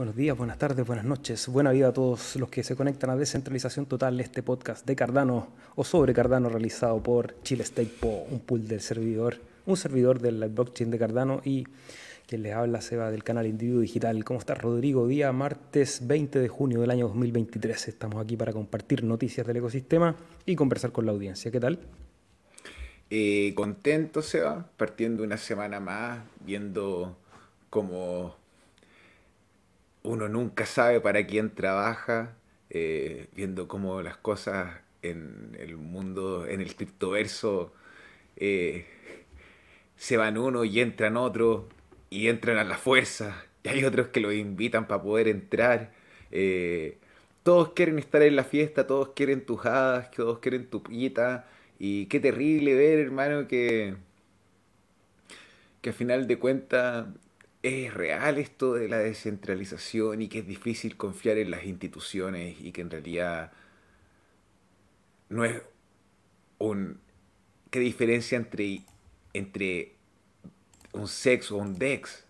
Buenos días, buenas tardes, buenas noches. Buena vida a todos los que se conectan a Descentralización Total, este podcast de Cardano o sobre Cardano realizado por Chile State Po, un pool del servidor, un servidor del blockchain de Cardano y quien les habla Seba del canal Individuo Digital. ¿Cómo está Rodrigo? Día martes 20 de junio del año 2023. Estamos aquí para compartir noticias del ecosistema y conversar con la audiencia. ¿Qué tal? Eh, contento, Seba, partiendo una semana más, viendo cómo uno nunca sabe para quién trabaja, eh, viendo cómo las cosas en el mundo, en el criptoverso, eh, se van uno y entran otro, y entran a la fuerza, y hay otros que los invitan para poder entrar. Eh, todos quieren estar en la fiesta, todos quieren tujadas, todos quieren tu pita, y qué terrible ver, hermano, que, que al final de cuentas es real esto de la descentralización y que es difícil confiar en las instituciones y que en realidad no es un... ¿Qué diferencia entre, entre un sex o un dex?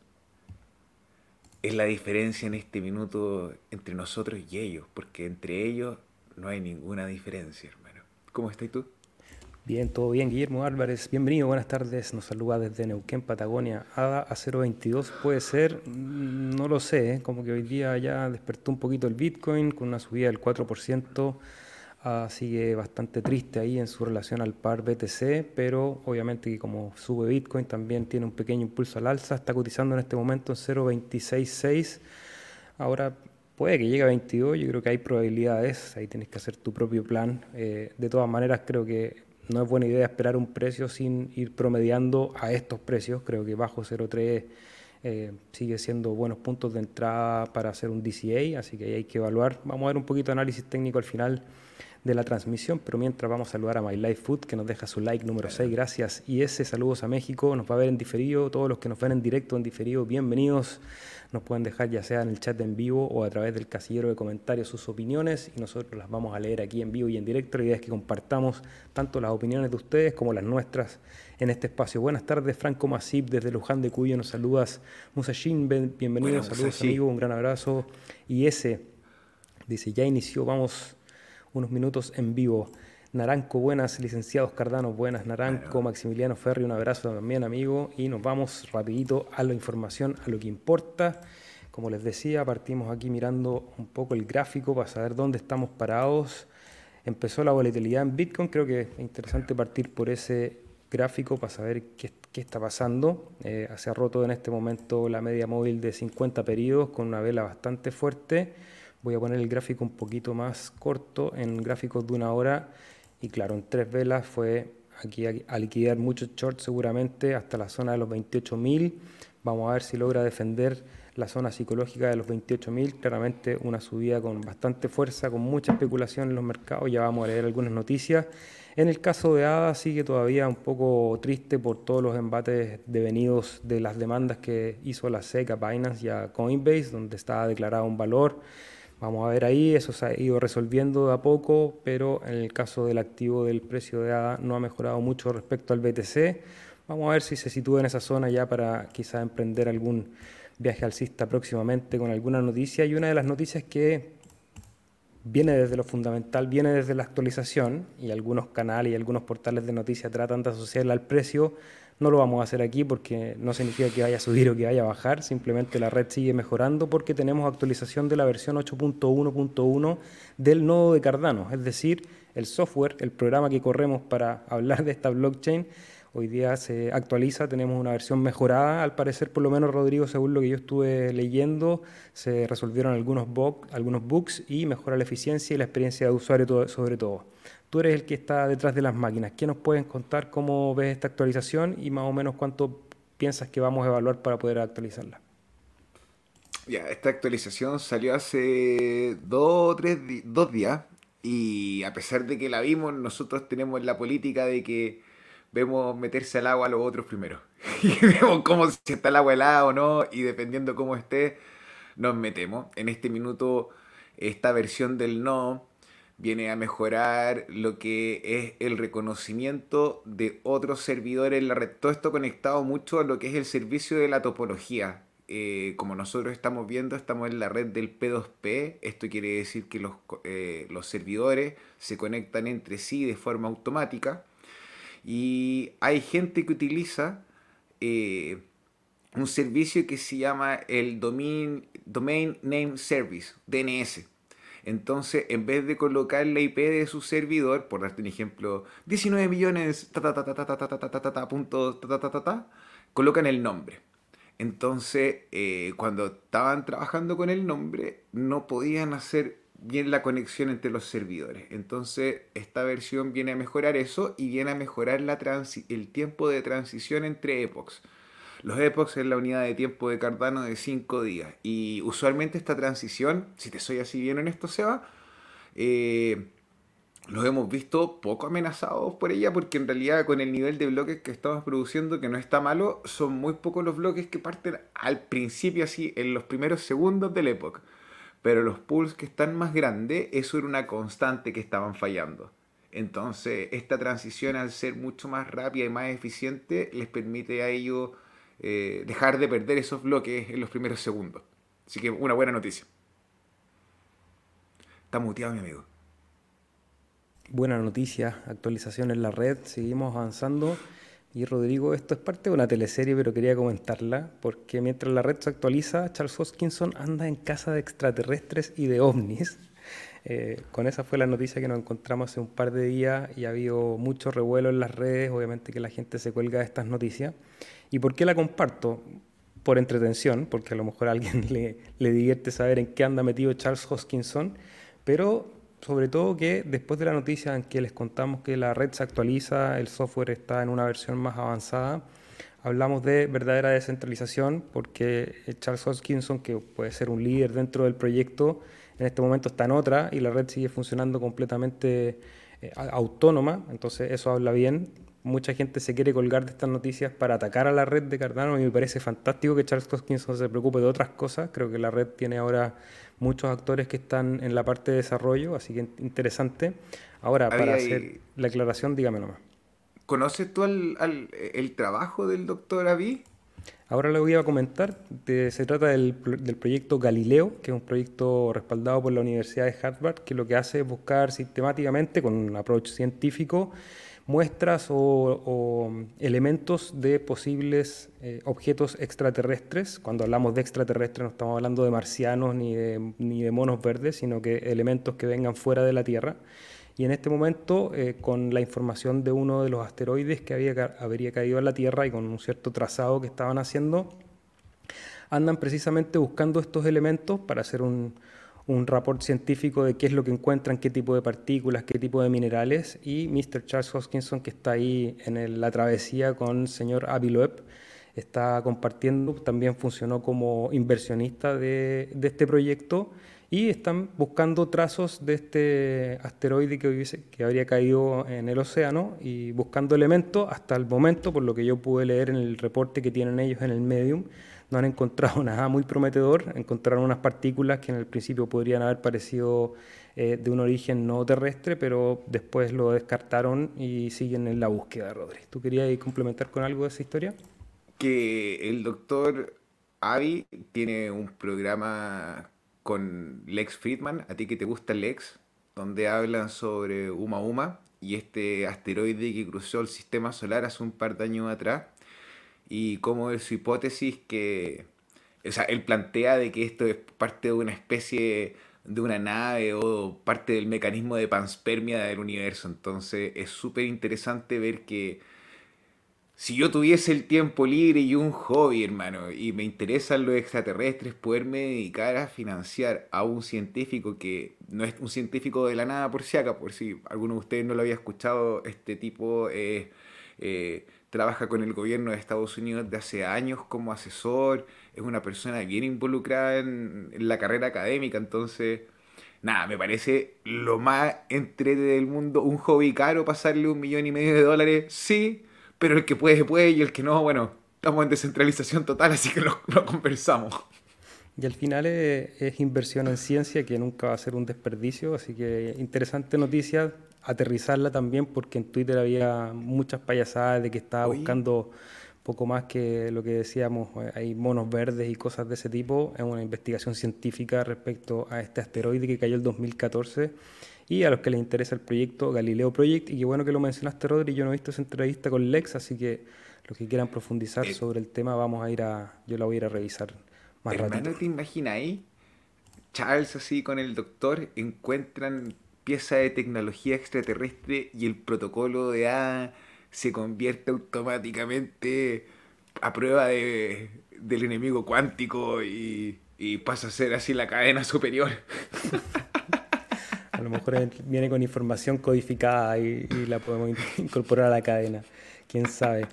Es la diferencia en este minuto entre nosotros y ellos, porque entre ellos no hay ninguna diferencia, hermano. ¿Cómo estás tú? Bien, todo bien. Guillermo Álvarez, bienvenido, buenas tardes. Nos saluda desde Neuquén, Patagonia. ADA a 0.22 puede ser, mm, no lo sé, ¿eh? como que hoy día ya despertó un poquito el Bitcoin con una subida del 4%. Ah, sigue bastante triste ahí en su relación al par BTC, pero obviamente que como sube Bitcoin también tiene un pequeño impulso al alza. Está cotizando en este momento en 0.266. Ahora puede que llegue a 22, yo creo que hay probabilidades, ahí tienes que hacer tu propio plan. Eh, de todas maneras, creo que no es buena idea esperar un precio sin ir promediando a estos precios. Creo que bajo 0.3 eh, sigue siendo buenos puntos de entrada para hacer un DCA, así que hay que evaluar. Vamos a ver un poquito de análisis técnico al final de la transmisión, pero mientras vamos a saludar a My Life Food, que nos deja su like número 6, gracias. Y ese saludos a México, nos va a ver en diferido, todos los que nos ven en directo, en diferido, bienvenidos. Nos pueden dejar ya sea en el chat en vivo o a través del casillero de comentarios sus opiniones y nosotros las vamos a leer aquí en vivo y en directo. La idea es que compartamos tanto las opiniones de ustedes como las nuestras en este espacio. Buenas tardes, Franco Masip, desde Luján de Cuyo nos saludas. Musashin, bienvenido, saludos amigo, un gran abrazo. Y ese dice, ya inició, vamos unos minutos en vivo. Naranco, buenas, licenciados Cardano, buenas, Naranco, Maximiliano Ferri, un abrazo también, amigo, y nos vamos rapidito a la información, a lo que importa. Como les decía, partimos aquí mirando un poco el gráfico para saber dónde estamos parados. Empezó la volatilidad en Bitcoin, creo que es interesante partir por ese gráfico para saber qué, está pasando. Eh, se ha roto en este momento la media móvil de 50 periodos con una vela bastante fuerte. Voy a poner el gráfico un poquito más corto en gráficos de una hora y claro, en tres velas fue aquí a, liquidar muchos shorts seguramente hasta la zona de los 28.000. Vamos a ver si logra defender la zona psicológica de los 28.000. Claramente una subida con bastante fuerza, con mucha especulación en los mercados. Ya vamos a leer algunas noticias. En el caso de ADA sigue todavía un poco triste por todos los embates devenidos de las demandas que hizo la SEC a Binance y a Coinbase, donde está declarado un valor Vamos a ver ahí, eso se ha ido resolviendo de a poco, pero en el caso del activo del precio de ADA no ha mejorado mucho respecto al BTC. Vamos a ver si se sitúa en esa zona ya para quizá emprender algún viaje alcista próximamente con alguna noticia. Y una de las noticias que viene desde lo fundamental, viene desde la actualización, y algunos canales y algunos portales de noticias tratan de asociarla al precio, no lo vamos a hacer aquí porque no significa que vaya a subir o que vaya a bajar, simplemente la red sigue mejorando porque tenemos actualización de la versión 8.1.1 del nodo de Cardano, es decir, el software, el programa que corremos para hablar de esta blockchain. Hoy día se actualiza, tenemos una versión mejorada, al parecer por lo menos Rodrigo, según lo que yo estuve leyendo, se resolvieron algunos, bugs, algunos bugs y mejora la eficiencia y la experiencia de usuario sobre todo. Tú eres el que está detrás de las máquinas. ¿Qué nos pueden contar cómo ves esta actualización y más o menos cuánto piensas que vamos a evaluar para poder actualizarla? Ya, esta actualización salió hace dos, tres, dos días y a pesar de que la vimos, nosotros tenemos la política de que vemos meterse al agua a los otros primero. y vemos cómo si está el agua helada o no y dependiendo cómo esté, nos metemos. En este minuto, esta versión del no viene a mejorar lo que es el reconocimiento de otros servidores en la red. Todo esto conectado mucho a lo que es el servicio de la topología. eh, como nosotros estamos viendo, estamos en la red del P2P. Esto quiere decir que los, eh, los servidores se conectan entre sí de forma automática. Y hay gente que utiliza eh, un servicio que se llama el Domain, Domain Name Service, DNS. Entonces, en vez de colocar la IP de su servidor, por darte un ejemplo, 19 millones, colocan el nombre. Entonces, cuando estaban trabajando con el nombre, no podían hacer bien la conexión entre los servidores. Entonces, esta versión viene a mejorar eso y viene a mejorar el tiempo de transición entre epochs. Los epochs es la unidad de tiempo de Cardano de 5 días. Y usualmente esta transición, si te soy así bien honesto, Seba, eh, los hemos visto poco amenazados por ella porque en realidad con el nivel de bloques que estamos produciendo, que no está malo, son muy pocos los bloques que parten al principio así, en los primeros segundos del época. Pero los pools que están más grandes, eso era una constante que estaban fallando. Entonces, esta transición al ser mucho más rápida y más eficiente les permite a ellos eh, dejar de perder esos bloques en los primeros segundos. Así que una buena noticia. Está muteado mi amigo. Buena noticia, actualización en la red, seguimos avanzando. Y Rodrigo, esto es parte de una teleserie, pero quería comentarla, porque mientras la red se actualiza, Charles Hoskinson anda en casa de extraterrestres y de ovnis. Eh, con esa fue la noticia que nos encontramos hace un par de días y ha habido mucho revuelo en las redes, obviamente que la gente se cuelga de estas noticias. ¿Y por qué la comparto? Por entretención, porque a lo mejor a alguien le, divierte saber en qué anda metido Charles Hoskinson, pero sobre todo que después de la noticia en que les contamos que la red se actualiza, el software está en una versión más avanzada, hablamos de verdadera descentralización porque Charles Hoskinson, que puede ser un líder dentro del proyecto, en este momento está en otra y la red sigue funcionando completamente eh, autónoma, entonces eso habla bien mucha gente se quiere colgar de estas noticias para atacar a la red de Cardano y me parece fantástico que Charles Hoskinson se preocupe de otras cosas. Creo que la red tiene ahora muchos actores que están en la parte de desarrollo, así que interesante. Ahora, para hacer la aclaración, dígame nomás. ¿Conoces tú el trabajo del doctor Avi? Ahora le voy a comentar. se trata del, del, proyecto Galileo, que es un proyecto respaldado por la Universidad de Harvard, que lo que hace es buscar sistemáticamente, con un approach científico, muestras o, elementos de posibles eh, objetos extraterrestres. Cuando hablamos de extraterrestres no estamos hablando de marcianos ni de, monos verdes, sino que elementos que vengan fuera de la Tierra. Y en este momento, eh, con la información de uno de los asteroides que habría caído a la Tierra y con un cierto trazado que estaban haciendo, andan precisamente buscando estos elementos para hacer un, un reporte científico de qué es lo que encuentran, qué tipo de partículas, qué tipo de minerales, y Mr. Charles Hoskinson, que está ahí en la travesía con el señor Avi Loeb, está compartiendo, también funcionó como inversionista de, este proyecto, y están buscando trazos de este asteroide que, hubiese, que habría caído en el océano y buscando elementos hasta el momento, por lo que yo pude leer en el reporte que tienen ellos en el Medium, no han encontrado nada muy prometedor, encontraron unas partículas que en el principio podrían haber parecido eh, de un origen no terrestre, pero después lo descartaron y siguen en la búsqueda, Rodri. ¿Tú querías complementar con algo de esa historia? Que el doctor Avi tiene un programa con Lex Friedman, a ti que te gusta Lex, donde hablan sobre Uma Uma y este asteroide que cruzó el sistema solar hace un par de años atrás y cómo es su hipótesis que, o sea, él plantea de que esto es parte de una especie de una nave o parte del mecanismo de panspermia del universo. Entonces es súper interesante ver que si yo tuviese el tiempo libre y un hobby, hermano, y me interesan los extraterrestres, poderme dedicar a financiar a un científico que no es un científico de la nada por si acá, por si alguno de ustedes no lo había escuchado, este tipo es... Eh, trabaja con el gobierno de Estados Unidos de hace años como asesor, es una persona bien involucrada en, la carrera académica, entonces, nada, me parece lo más entrete del mundo, un hobby caro pasarle un millón y medio de dólares, sí, pero el que puede, puede, y el que no, bueno, estamos en descentralización total, así que lo, conversamos. Y al final es, es, inversión en ciencia que nunca va a ser un desperdicio, así que interesante noticia aterrizarla también porque en Twitter había muchas payasadas de que estaba buscando poco más que lo que decíamos, eh, hay monos verdes y cosas de ese tipo, es una investigación científica respecto a este asteroide que cayó el 2014 y a los que les interesa el proyecto Galileo Project, y qué bueno que lo mencionaste Rodri, yo no he visto esa entrevista con Lex, así que los que quieran profundizar eh, sobre el tema, vamos a ir a, yo la voy a ir a revisar más rápido. ¿te imaginas ahí? Charles así con el doctor encuentran pieza de tecnología extraterrestre y el protocolo de A se convierte automáticamente a prueba de, del enemigo cuántico y, pasa a ser así la cadena superior. A lo mejor viene con información codificada y, y, la podemos incorporar a la cadena. Quién sabe.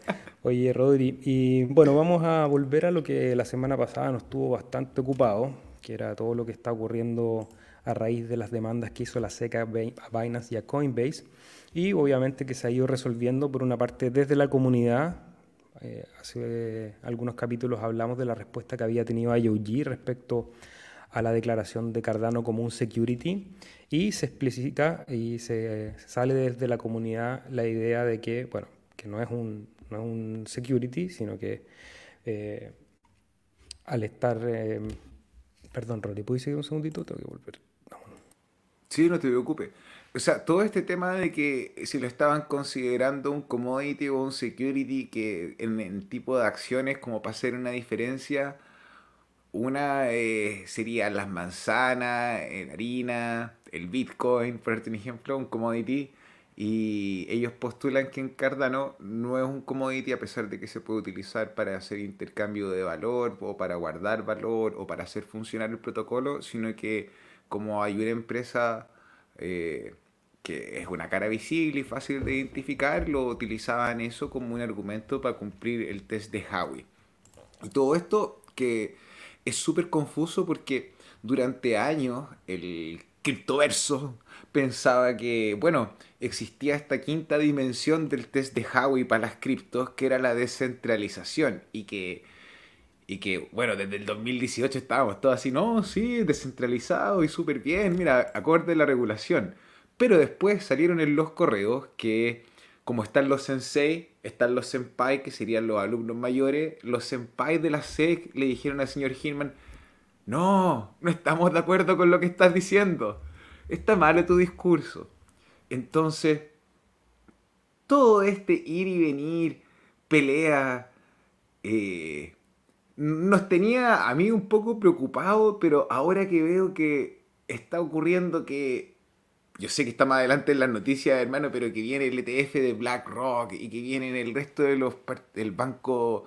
Oye, Rodri, y bueno, vamos a volver a lo que la semana pasada nos tuvo bastante ocupado, que era todo lo que está ocurriendo a raíz de las demandas que hizo la SECA a Binance y a Coinbase y obviamente que se ha ido resolviendo por una parte desde la comunidad. Eh, hace algunos capítulos hablamos de la respuesta que había tenido IOG respecto a la declaración de Cardano como un security y se explicita y se, sale desde la comunidad la idea de que, bueno, que no es un, no es un security, sino que eh, al estar... Eh, perdón, Rory, ¿puedes seguir un segundito? Tengo que volver. Sí, no te preocupes. O sea, todo este tema de que si lo estaban considerando un commodity o un security que en, el tipo de acciones como para hacer una diferencia, una eh, sería las manzanas, la harina, el Bitcoin, por ejemplo, un commodity. Y ellos postulan que en Cardano no es un commodity a pesar de que se puede utilizar para hacer intercambio de valor o para guardar valor o para hacer funcionar el protocolo, sino que como hay una empresa eh, que es una cara visible y fácil de identificar, lo utilizaban eso como un argumento para cumplir el test de Howey. Y todo esto que es súper confuso porque durante años el criptoverso pensaba que, bueno, existía esta quinta dimensión del test de Howey para las criptos, que era la descentralización, y que y que, bueno, desde el 2018 estábamos todos así, no, sí, descentralizado y súper bien, mira, acorde la regulación. Pero después salieron en los correos que, como están los sensei, están los senpai, que serían los alumnos mayores, los senpai de la SEC le dijeron al señor Hinman, no, no estamos de acuerdo con lo que estás diciendo. Está malo tu discurso. Entonces, todo este ir y venir, pelea, eh, nos tenía a mí un poco preocupado, pero ahora que veo que está ocurriendo que yo sé que está más adelante en las noticias, hermano, pero que viene el ETF de BlackRock y que viene el resto de los del banco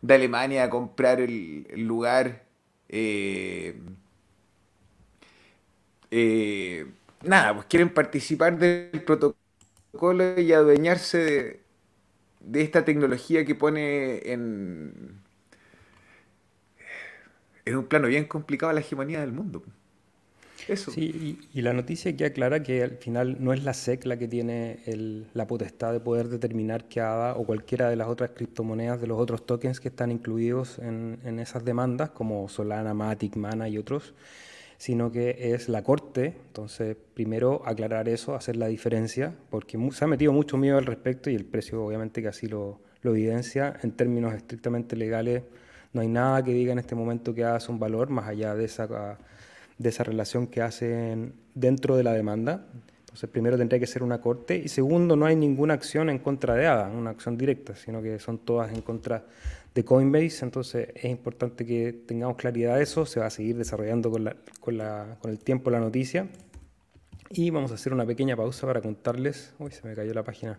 de Alemania a comprar el, lugar. Eh, eh, nada, pues quieren participar del protocolo y adueñarse de, de esta tecnología que pone en en un plano bien complicado la hegemonía del mundo. Eso. Sí, y, la noticia que aclara que al final no es la SEC la que tiene la potestad de poder determinar que ADA o cualquiera de las otras criptomonedas de los otros tokens que están incluidos en, en esas demandas, como Solana, Matic, Mana y otros, sino que es la Corte. Entonces, primero aclarar eso, hacer la diferencia, porque se ha metido mucho miedo al respecto y el precio obviamente que así lo, lo evidencia en términos estrictamente legales no hay nada que diga en este momento que haga un valor más allá de esa, de esa relación que hacen dentro de la demanda. Entonces, primero tendría que ser una corte y segundo, no hay ninguna acción en contra de ADA, una acción directa, sino que son todas en contra de Coinbase. Entonces, es importante que tengamos claridad de eso. Se va a seguir desarrollando con, la, con, el tiempo la noticia. Y vamos a hacer una pequeña pausa para contarles. Uy, se me cayó la página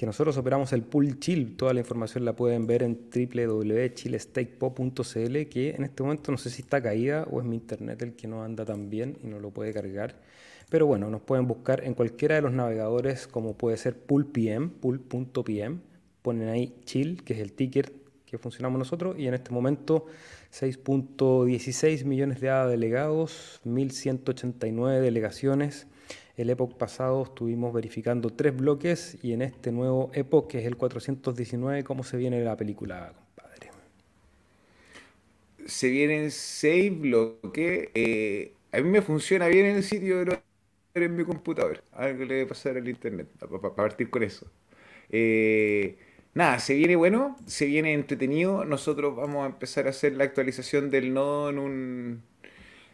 que nosotros operamos el pool chill. Toda la información la pueden ver en www.chillestakepo.cl, que en este momento no sé si está caída o es mi internet el que no anda tan bien y no lo puede cargar. Pero bueno, nos pueden buscar en cualquiera de los navegadores como puede ser pool.pm, pool.pm. Ponen ahí chill, que es el ticker que funcionamos nosotros, y en este momento 6.16 millones de delegados, 1.189 delegaciones el Epoch pasado estuvimos verificando tres bloques y en este nuevo Epoch, que es el 419, ¿cómo se viene la película, compadre? Se vienen seis bloques. Eh, a mí me funciona bien el sitio de en mi computador. Algo le debe pasar al internet, para partir con eso. Eh, nada, se viene bueno, se viene entretenido. Nosotros vamos a empezar a hacer la actualización del nodo en un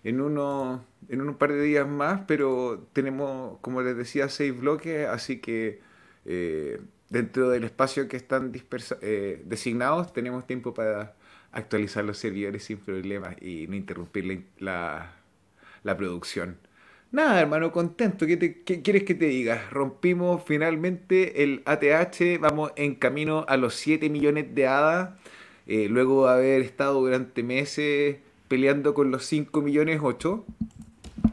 en uno en un par de días más, pero tenemos, como les decía, seis bloques, así que eh, dentro del espacio que están eh, designados tenemos tiempo para actualizar los servidores sin problemas y no interrumpir la, la, producción. Nada, hermano, contento. ¿Qué, ¿Qué, quieres que te diga? Rompimos finalmente el ATH, vamos en camino a los 7 millones de hadas, eh, luego de haber estado durante meses peleando con los 5 millones 8.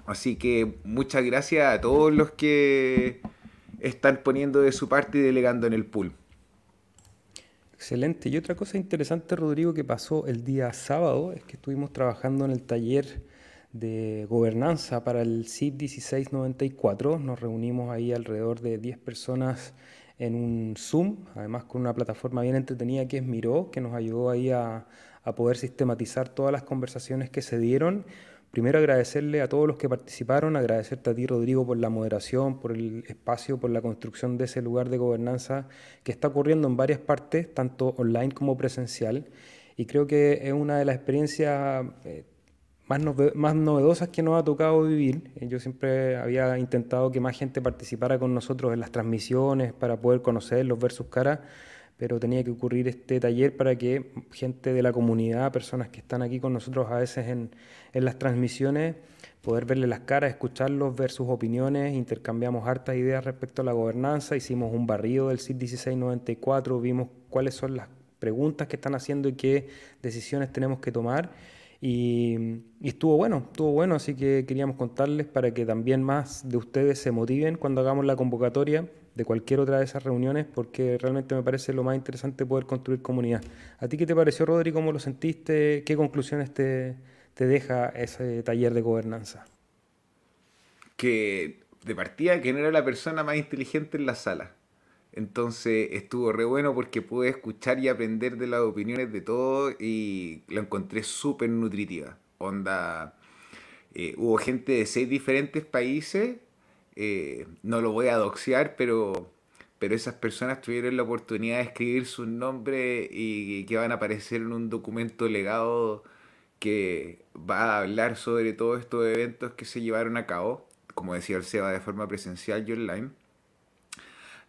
Así que muchas gracias a todos los que están poniendo de su parte y delegando en el pool. Excelente. Y otra cosa interesante, Rodrigo, que pasó el día sábado es que estuvimos trabajando en el taller de gobernanza para el CIP 1694. Nos reunimos ahí alrededor de 10 personas en un Zoom, además con una plataforma bien entretenida que es Miro, que nos ayudó ahí a, a poder sistematizar todas las conversaciones que se dieron Primero agradecerle a todos los que participaron, agradecerte a ti Rodrigo por la moderación, por el espacio, por la construcción de ese lugar de gobernanza que está ocurriendo en varias partes, tanto online como presencial. Y creo que es una de las experiencias eh, más, más novedosas que nos ha tocado vivir. Eh, yo siempre había intentado que más gente participara con nosotros en las transmisiones para poder conocerlos, ver sus caras pero tenía que ocurrir este taller para que gente de la comunidad, personas que están aquí con nosotros a veces en, en las transmisiones, poder verle las caras, escucharlos, ver sus opiniones, intercambiamos hartas ideas respecto a la gobernanza, hicimos un barrido del CIT 1694, vimos cuáles son las preguntas que están haciendo y qué decisiones tenemos que tomar. Y, y, estuvo bueno, estuvo bueno, así que queríamos contarles para que también más de ustedes se motiven cuando hagamos la convocatoria de cualquier otra de esas reuniones, porque realmente me parece lo más interesante poder construir comunidad. ¿A ti qué te pareció, Rodri? ¿Cómo lo sentiste? ¿Qué conclusiones te, te deja ese taller de gobernanza? Que de partida que no era la persona más inteligente en la sala. Entonces estuvo re bueno porque pude escuchar y aprender de las opiniones de todos y la encontré súper nutritiva. Onda, eh, hubo gente de seis diferentes países eh, no lo voy a doxear, pero, pero esas personas tuvieron la oportunidad de escribir sus nombres y que van a aparecer en un documento legado que va a hablar sobre todos estos eventos que se llevaron a cabo, como decía el Seba, de forma presencial y online.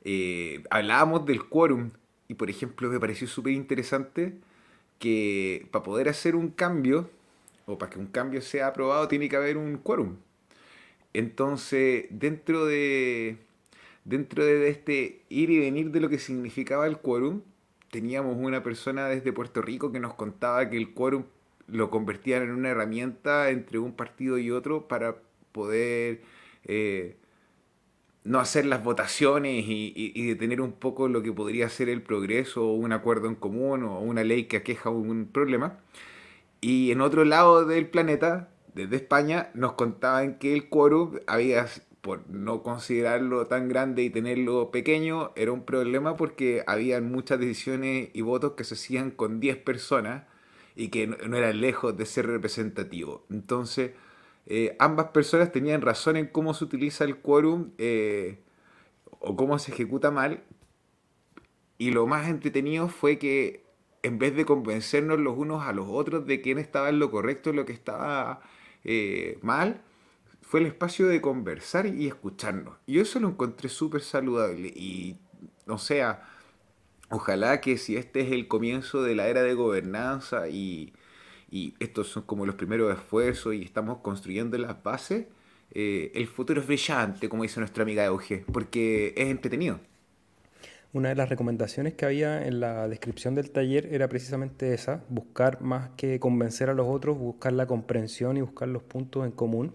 Eh, hablábamos del quórum y, por ejemplo, me pareció súper interesante que para poder hacer un cambio, o para que un cambio sea aprobado, tiene que haber un quórum. Entonces, dentro de, dentro de este ir y venir de lo que significaba el quórum, teníamos una persona desde Puerto Rico que nos contaba que el quórum lo convertían en una herramienta entre un partido y otro para poder eh, no hacer las votaciones y, y, detener un poco lo que podría ser el progreso o un acuerdo en común o una ley que aqueja un problema. Y en otro lado del planeta desde España nos contaban que el quórum había, por no considerarlo tan grande y tenerlo pequeño, era un problema porque había muchas decisiones y votos que se hacían con 10 personas y que no, eran lejos de ser representativo. Entonces, eh, ambas personas tenían razón en cómo se utiliza el quórum eh, o cómo se ejecuta mal. Y lo más entretenido fue que en vez de convencernos los unos a los otros de quién estaba en lo correcto, lo que estaba eh, mal, fue el espacio de conversar y escucharnos. Y eso lo encontré súper saludable. Y, o sea, ojalá que si este es el comienzo de la era de gobernanza y, y estos son como los primeros esfuerzos y estamos construyendo las bases, eh, el futuro es brillante, como dice nuestra amiga Euge, porque es entretenido. Una de las recomendaciones que había en la descripción del taller era precisamente esa, buscar más que convencer a los otros, buscar la comprensión y buscar los puntos en común.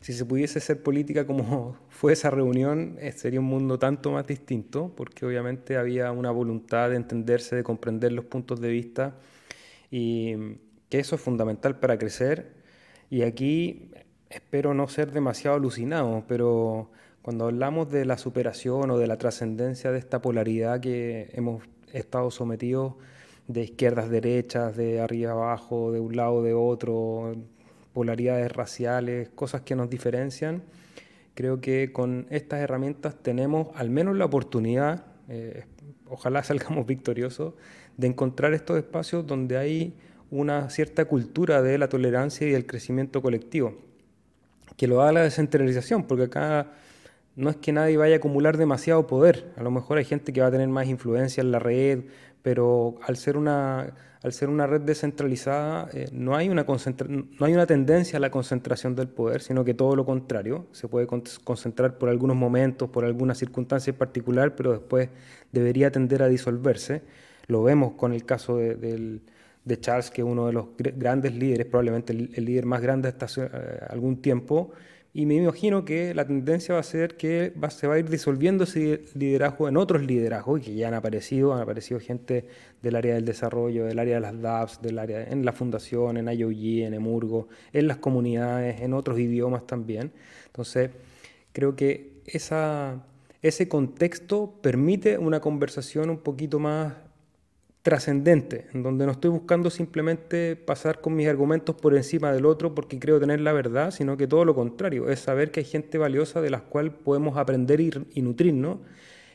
Si se pudiese hacer política como fue esa reunión, eh, sería un mundo tanto más distinto, porque obviamente había una voluntad de entenderse, de comprender los puntos de vista, y que eso es fundamental para crecer. Y aquí espero no ser demasiado alucinado, pero cuando hablamos de la superación o de la trascendencia de esta polaridad que hemos estado sometidos de izquierdas, derechas, de arriba abajo, de un lado, de otro, polaridades raciales, cosas que nos diferencian, creo que con estas herramientas tenemos al menos la oportunidad, eh, ojalá salgamos victoriosos, de encontrar estos espacios donde hay una cierta cultura de la tolerancia y el crecimiento colectivo, que lo da la descentralización, porque acá no es que nadie vaya a acumular demasiado poder, a lo mejor hay gente que va a tener más influencia en la red, pero al ser una, al ser una red descentralizada eh, no, hay una no hay una tendencia a la concentración del poder, sino que todo lo contrario, se puede concentrar por algunos momentos, por alguna circunstancia en particular, pero después debería tender a disolverse. Lo vemos con el caso de, Charles, que es uno de los grandes líderes, probablemente el, líder más grande hasta eh, algún tiempo, y me imagino que la tendencia va a ser que se va a ir disolviendo ese liderazgo en otros liderazgos que ya han aparecido, han aparecido gente del área del desarrollo, del área de las DAPS, del área en la fundación, en IOG, en Emurgo, en las comunidades, en otros idiomas también. Entonces, creo que ese contexto permite una conversación un poquito más trascendente, en donde no estoy buscando simplemente pasar con mis argumentos por encima del otro porque creo tener la verdad, sino que todo lo contrario, es saber que hay gente valiosa de las cuales podemos aprender y, nutrirnos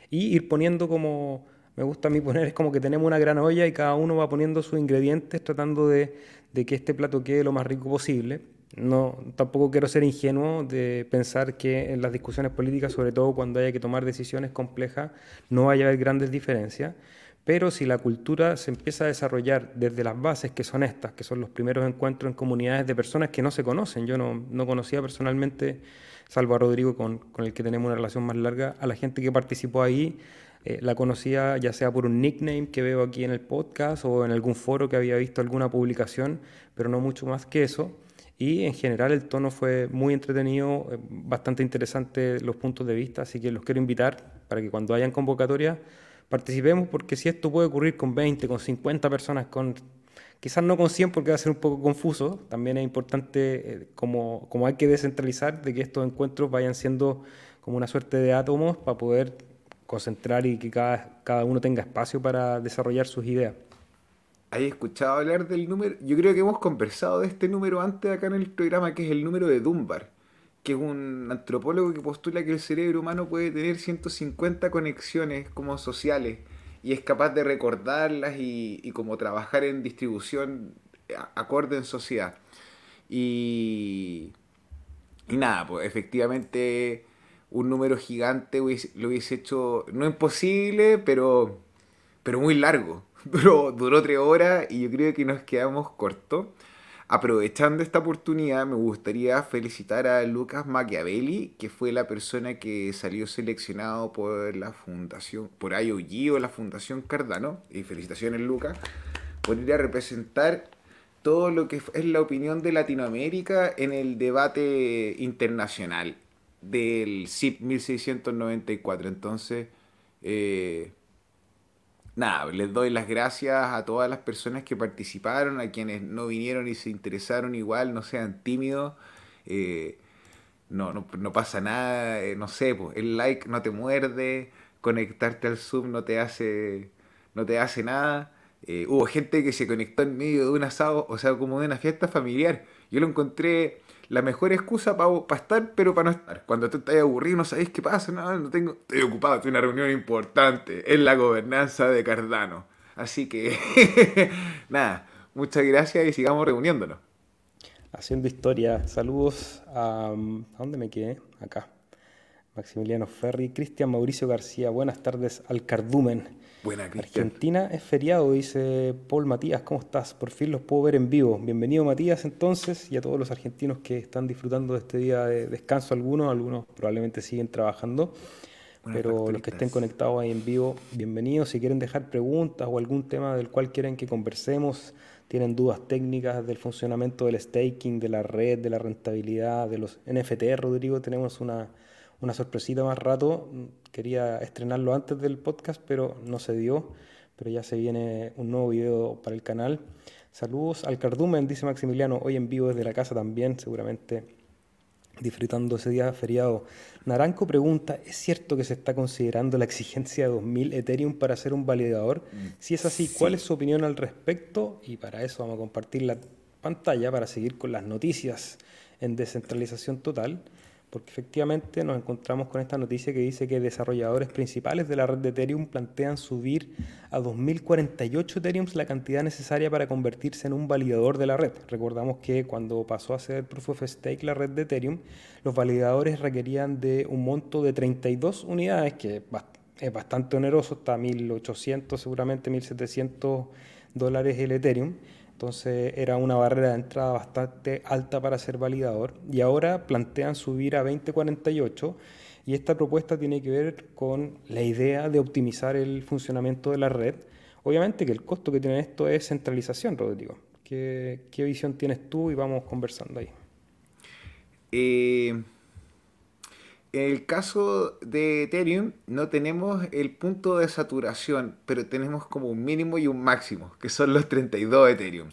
y ir poniendo como, me gusta a mí poner, es como que tenemos una gran olla y cada uno va poniendo sus ingredientes tratando de, de que este plato quede lo más rico posible. No, tampoco quiero ser ingenuo de pensar que en las discusiones políticas, sobre todo cuando haya que tomar decisiones complejas, no vaya a haber grandes diferencias pero si la cultura se empieza a desarrollar desde las bases que son estas, que son los primeros encuentros en comunidades de personas que no se conocen, yo no, no conocía personalmente, salvo a Rodrigo con, con, el que tenemos una relación más larga, a la gente que participó ahí, eh, la conocía ya sea por un nickname que veo aquí en el podcast o en algún foro que había visto alguna publicación, pero no mucho más que eso. Y en general el tono fue muy entretenido, eh, bastante interesante los puntos de vista, así que los quiero invitar para que cuando hayan convocatorias participemos porque si esto puede ocurrir con 20, con 50 personas, con quizás no con 100 porque va a ser un poco confuso, también es importante, eh, como, como hay que descentralizar, de que estos encuentros vayan siendo como una suerte de átomos para poder concentrar y que cada, cada uno tenga espacio para desarrollar sus ideas. ¿Hay escuchado hablar del número? Yo creo que hemos conversado de este número antes acá en el programa, que es el número de Dunbar que es un antropólogo que postula que el cerebro humano puede tener 150 conexiones como sociales y es capaz de recordarlas y, como trabajar en distribución acorde en sociedad. Y, y nada, pues efectivamente un número gigante lo hubiese hecho, no imposible, pero, pero muy largo. Duró, duró tres horas y yo creo que nos quedamos cortos. Aprovechando esta oportunidad, me gustaría felicitar a Lucas Machiavelli, que fue la persona que salió seleccionado por la fundación, por IOG o la Fundación Cardano, y felicitaciones Lucas, por ir a representar todo lo que es la opinión de Latinoamérica en el debate internacional del CIP 1694. Entonces, eh, nada, les doy las gracias a todas las personas que participaron, a quienes no vinieron y se interesaron igual, no sean tímidos. Eh, no, no, pasa nada, eh, no sé, pues, el like no te muerde, conectarte al Zoom no te hace, no te hace nada. Eh, hubo gente que se conectó en medio de un asado, o sea, como de una fiesta familiar. Yo lo encontré la mejor excusa para estar, pero para no estar. Cuando tú estás aburrido, no sabes qué pasa, no, no tengo, estoy ocupado, estoy en una reunión importante en la gobernanza de Cardano. Así que, nada, muchas gracias y sigamos reuniéndonos. Haciendo historia, saludos a... ¿A dónde me quedé? Acá. Maximiliano Ferri, Cristian Mauricio García, buenas tardes al Cardumen. Argentina es feriado, dice Paul Matías. ¿Cómo estás? Por fin los puedo ver en vivo. Bienvenido Matías entonces y a todos los argentinos que están disfrutando de este día de descanso. Algunos, algunos probablemente siguen trabajando. pero los que estén conectados ahí en vivo, bienvenidos. Si quieren dejar preguntas o algún tema del cual quieren que conversemos, tienen dudas técnicas del funcionamiento del staking, de la red, de la rentabilidad, de los NFT, Rodrigo, tenemos una, una sorpresita más rato. Quería estrenarlo antes del podcast, pero no se dio. Pero ya se viene un nuevo video para el canal. Saludos al Cardumen, dice Maximiliano, hoy en vivo desde la casa también, seguramente disfrutando ese día feriado. Naranco pregunta, ¿es cierto que se está considerando la exigencia de 2000 Ethereum para ser un validador? Mm, si es así, ¿cuál es su opinión al respecto? Y para eso vamos a compartir la pantalla para seguir con las noticias en descentralización total porque efectivamente nos encontramos con esta noticia que dice que desarrolladores principales de la red de Ethereum plantean subir a 2048 Ethereum la cantidad necesaria para convertirse en un validador de la red. Recordamos que cuando pasó a ser Proof of Stake la red de Ethereum, los validadores requerían de un monto de 32 unidades, que es bastante oneroso, está 1800, seguramente 1700 dólares el Ethereum entonces era una barrera de entrada bastante alta para ser validador y ahora plantean subir a 2048 y esta propuesta tiene que ver con la idea de optimizar el funcionamiento de la red. Obviamente que el costo que tiene esto es centralización, Rodrigo. ¿Qué, qué visión tienes tú? Y vamos conversando ahí. Eh, en el caso de Ethereum no tenemos el punto de saturación, pero tenemos como un mínimo y un máximo, que son los 32 Ethereum.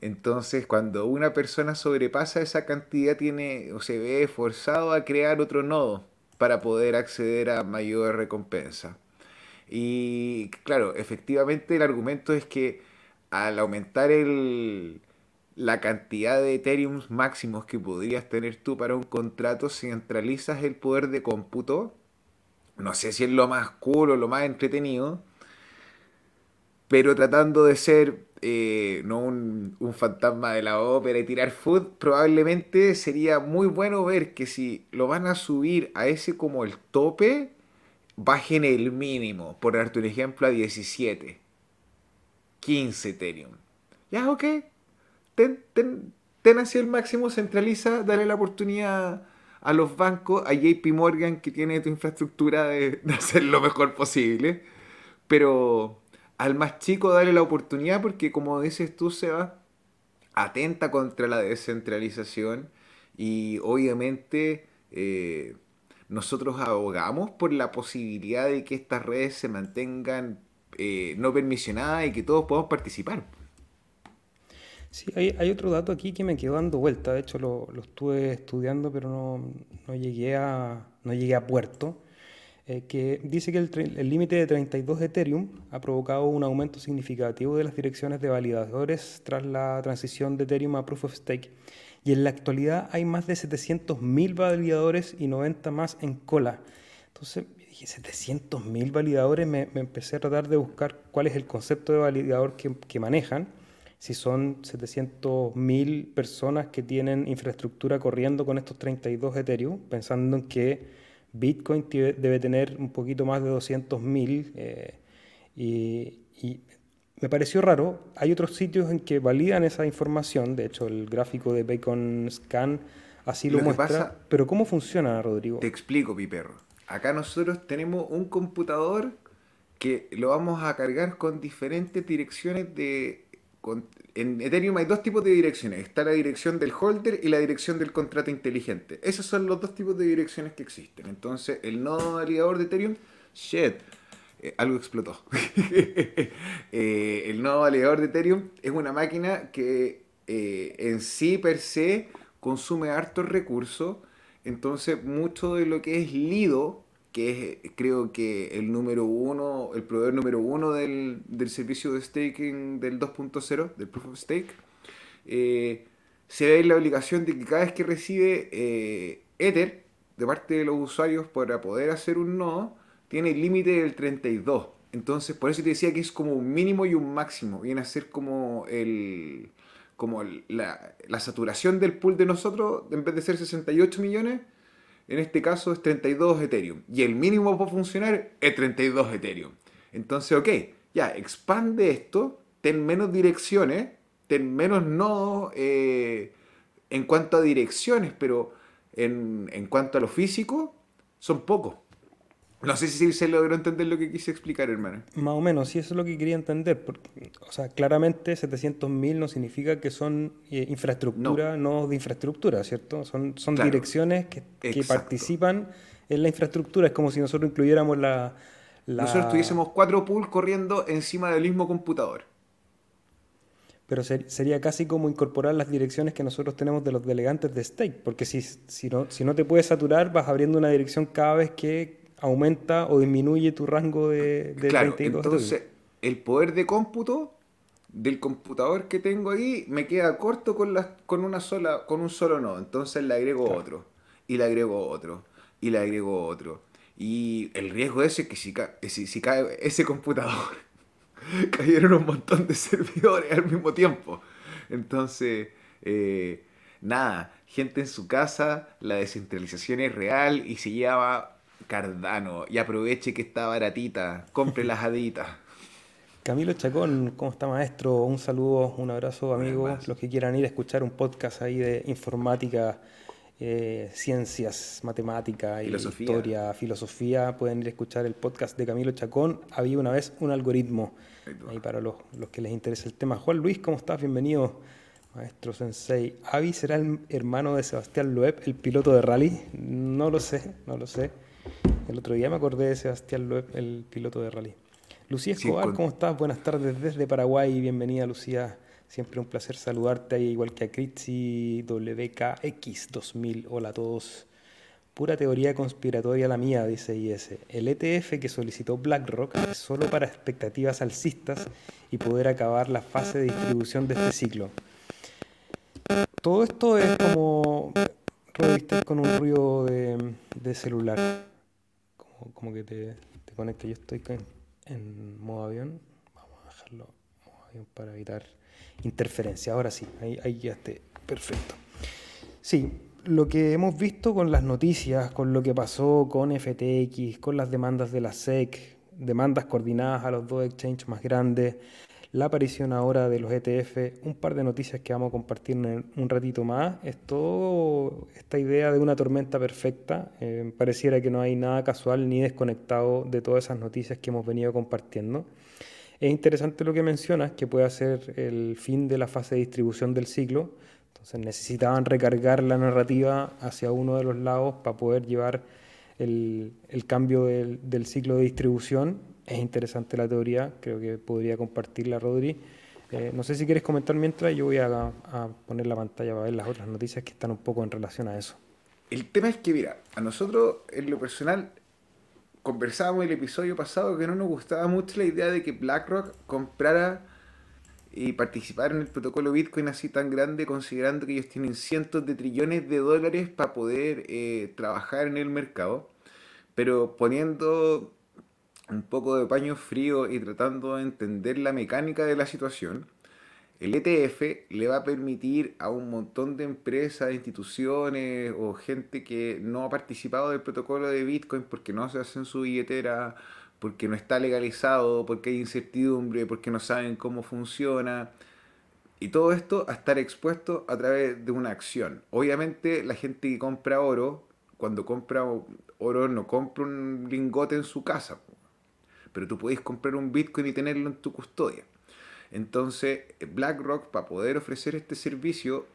Entonces, cuando una persona sobrepasa esa cantidad, tiene o se ve forzado a crear otro nodo para poder acceder a mayor recompensa. Y claro, efectivamente el argumento es que al aumentar el, la cantidad de Ethereum máximos que podrías tener tú para un contrato si centralizas el poder de cómputo. No sé si es lo más cool o lo más entretenido, pero tratando de ser eh, no un, fantasma de la ópera y tirar food, probablemente sería muy bueno ver que si lo van a subir a ese como el tope, bajen el mínimo, por darte un ejemplo, a 17, 15 Ethereum. Ya, ok, ten, ten, ten así el máximo, centraliza, dale la oportunidad a los bancos, a JP Morgan que tiene tu infraestructura de, hacer lo mejor posible, pero al más chico dale la oportunidad porque como dices tú, Seba, atenta contra la descentralización y obviamente eh, nosotros abogamos por la posibilidad de que estas redes se mantengan eh, no permisionadas y que todos podamos participar. Sí, hay, otro dato aquí que me quedó dando vuelta. De hecho, lo, estuve estudiando, pero no, llegué, a, no llegué a puerto. Eh, que dice que el límite de 32 Ethereum ha provocado un aumento significativo de las direcciones de validadores tras la transición de Ethereum a Proof of Stake. Y en la actualidad hay más de 700.000 validadores y 90 más en cola. Entonces, dije, 700.000 validadores, me, empecé a tratar de buscar cuál es el concepto de validador que manejan si son 700.000 personas que tienen infraestructura corriendo con estos 32 Ethereum, pensando en que Bitcoin debe tener un poquito más de 200.000 eh, y, me pareció raro. Hay otros sitios en que validan esa información, de hecho el gráfico de Bacon Scan así lo, muestra. pero ¿cómo funciona, Rodrigo? Te explico, mi perro. Acá nosotros tenemos un computador que lo vamos a cargar con diferentes direcciones de en Ethereum hay dos tipos de direcciones. Está la dirección del holder y la dirección del contrato inteligente. Esos son los dos tipos de direcciones que existen. Entonces, el nodo validador de Ethereum, shit, eh, algo explotó. Eh, el nodo validador de Ethereum es una máquina que eh, en sí per se consume hartos recursos. Entonces, mucho de lo que es Lido que es creo que el número uno, el proveedor número uno del, servicio de staking del 2.0, del Proof of Stake, eh, se ve la obligación de que cada vez que recibe eh, Ether de parte de los usuarios para poder hacer un nodo, tiene el límite del 32. Entonces, por eso te decía que es como un mínimo y un máximo. Viene a ser como el como la, la saturación del pool de nosotros, en vez de ser 68 millones, en este caso es 32 Ethereum. Y el mínimo para funcionar es 32 Ethereum. Entonces, ok, ya, expande esto, ten menos direcciones, ten menos nodos eh, en cuanto a direcciones, pero en, en cuanto a lo físico, son pocos. No sé si se logró entender lo que quise explicar, hermano. Más o menos, sí, eso es lo que quería entender. Porque, o sea, claramente 700.000 no significa que son eh, infraestructura, no. de infraestructura, ¿cierto? Son, son direcciones que, que, participan en la infraestructura. Es como si nosotros incluyéramos la... Nosotros tuviésemos cuatro pools corriendo encima del mismo computador. Pero sería casi como incorporar las direcciones que nosotros tenemos de los delegantes de stake, porque si, si, no, si no te puedes saturar, vas abriendo una dirección cada vez que aumenta o disminuye tu rango de, de claro, Entonces, el poder de cómputo del computador que tengo ahí me queda corto con, con, una sola, con un solo nodo, entonces le agrego otro. y le agrego otro, y le agrego otro. Y el riesgo ese es que si, si, si cae ese computador, cayeron un montón de servidores al mismo tiempo. Entonces, eh, nada, gente en su casa, la descentralización es real y se llama Cardano. Y aproveche que está baratita, compre las haditas. Camilo Chacón, ¿cómo está maestro? Un saludo, un abrazo amigos, los que quieran ir a escuchar un podcast ahí de informática, eh, ciencias, matemática, historia, filosofía, pueden ir a escuchar el podcast de Camilo Chacón. Había una vez un algoritmo, ahí para los, los que les interesa el tema. Juan Luis, ¿cómo estás? Bienvenido. Maestro Sensei, ¿Avi será el hermano de Sebastián Loeb, el piloto de rally? No lo sé, no lo sé. El otro día me acordé de Sebastián Loeb, el piloto de rally. Lucía Escobar, ¿cómo estás? Buenas tardes desde Paraguay. Bienvenida, Lucía. Siempre un placer saludarte, ahí, igual que a Critzi WKX2000. Hola a todos. Pura teoría conspiratoria la mía, dice IS. El ETF que solicitó BlackRock es solo para expectativas alcistas y poder acabar la fase de distribución de este ciclo. Todo esto es como con un ruido de, celular. Como, que te, te conecta. Yo estoy en modo avión. Vamos a dejarlo en modo avión para evitar interferencia. Ahora sí, ahí, ahí ya esté. Perfecto. Sí, lo que hemos visto con las noticias, con lo que pasó con FTX, con las demandas de la SEC, demandas coordinadas a los dos exchanges más grandes, la aparición ahora de los ETF, un par de noticias que vamos a compartir en un ratito más. Es todo esta idea de una tormenta perfecta. Eh, pareciera que no hay nada casual ni desconectado de todas esas noticias que hemos venido compartiendo. Es interesante lo que mencionas, que puede ser el fin de la fase de distribución del ciclo. Entonces necesitaban recargar la narrativa hacia uno de los lados para poder llevar el, cambio del, del ciclo de distribución es interesante la teoría, creo que podría compartirla Rodri. Eh, no sé si quieres comentar mientras, yo voy a, poner la pantalla para ver las otras noticias que están un poco en relación a eso. El tema es que, mira, a nosotros en lo personal conversábamos el episodio pasado que no nos gustaba mucho la idea de que BlackRock comprara y participara en el protocolo Bitcoin así tan grande, considerando que ellos tienen cientos de trillones de dólares para poder eh, trabajar en el mercado, pero poniendo un poco de paño frío y tratando de entender la mecánica de la situación, el ETF le va a permitir a un montón de empresas, instituciones o gente que no ha participado del protocolo de Bitcoin porque no se hacen su billetera, porque no está legalizado, porque hay incertidumbre, porque no saben cómo funciona. Y todo esto a estar expuesto a través de una acción. Obviamente la gente que compra oro, cuando compra oro no compra un lingote en su casa pero tú puedes comprar un Bitcoin y tenerlo en tu custodia. Entonces, BlackRock, para poder ofrecer este servicio,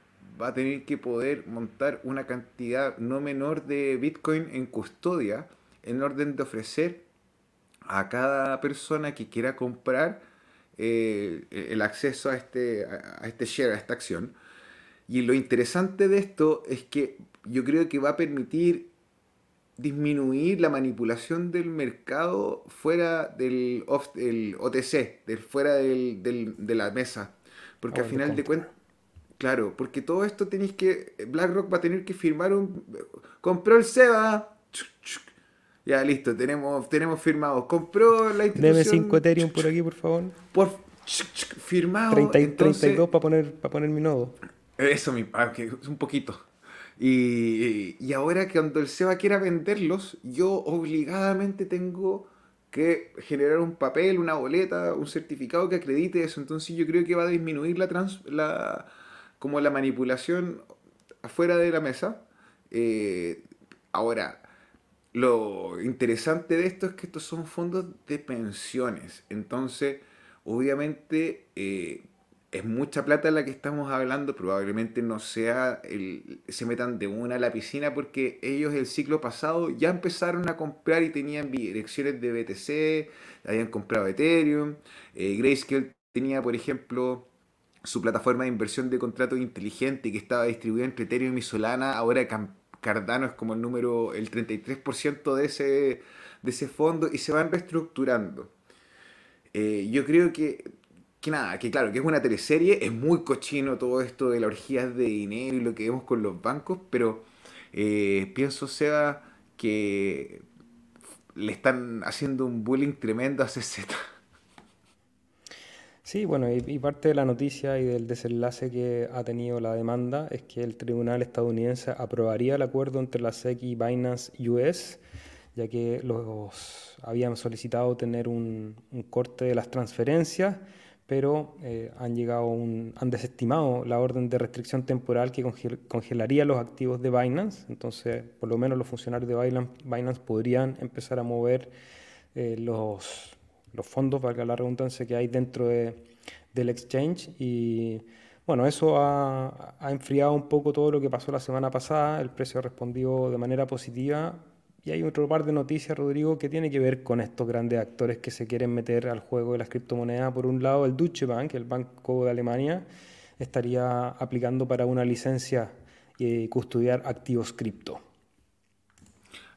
va a tener que poder montar una cantidad no menor de Bitcoin en custodia en orden de ofrecer a cada persona que quiera comprar eh, el acceso a este, a este share, a esta acción. Y lo interesante de esto es que yo creo que va a permitir disminuir la manipulación del mercado fuera del el OTC, del, fuera del, del, de la mesa. Porque al final de cuentas, claro, porque todo esto tenéis que, BlackRock va a tener que firmar un... Compró el SEBA. Ya, listo, tenemos, tenemos firmado. Compró la institución... Deme 5 Ethereum por aquí, por favor. Por, firmado. 32 para poner, para poner mi nodo. Eso, mi, ah, un poquito. Y, ahora que cuando el SEBA quiera venderlos, yo obligadamente tengo que generar un papel, una boleta, un certificado que acredite eso. Entonces yo creo que va a disminuir la, trans, la como la manipulación afuera de la mesa. Eh, ahora, lo interesante de esto es que estos son fondos de pensiones. Entonces, obviamente, eh, es mucha plata la que estamos hablando, probablemente no sea el, se metan de una a la piscina porque ellos el ciclo pasado ya empezaron a comprar y tenían direcciones de BTC, habían comprado Ethereum, eh, Grayscale tenía por ejemplo su plataforma de inversión de contratos inteligente que estaba distribuida entre Ethereum y Solana, ahora Cardano es como el número, el 33% de ese, de ese fondo y se van reestructurando. Eh, yo creo que que nada, que claro, que es una teleserie, es muy cochino todo esto de las orgías de dinero y lo que vemos con los bancos, pero Eh, pienso, sea que le están haciendo un bullying tremendo a CZ. Sí, bueno, y, parte de la noticia y del desenlace que ha tenido la demanda es que el tribunal estadounidense aprobaría el acuerdo entre la SEC y Binance US, ya que los habían solicitado tener un, corte de las transferencias, pero eh, han llegado un, han desestimado la orden de restricción temporal que congelaría los activos de Binance. Entonces, por lo menos los funcionarios de Binance, podrían empezar a mover eh, los los fondos, valga la redundancia, que hay dentro de, del exchange. Y bueno, eso ha, ha, enfriado un poco todo lo que pasó la semana pasada. El precio ha respondido de manera positiva. Y hay otro par de noticias, Rodrigo, que tiene que ver con estos grandes actores que se quieren meter al juego de las criptomonedas. Por un lado, el Deutsche Bank, el Banco de Alemania, estaría aplicando para una licencia y custodiar activos cripto.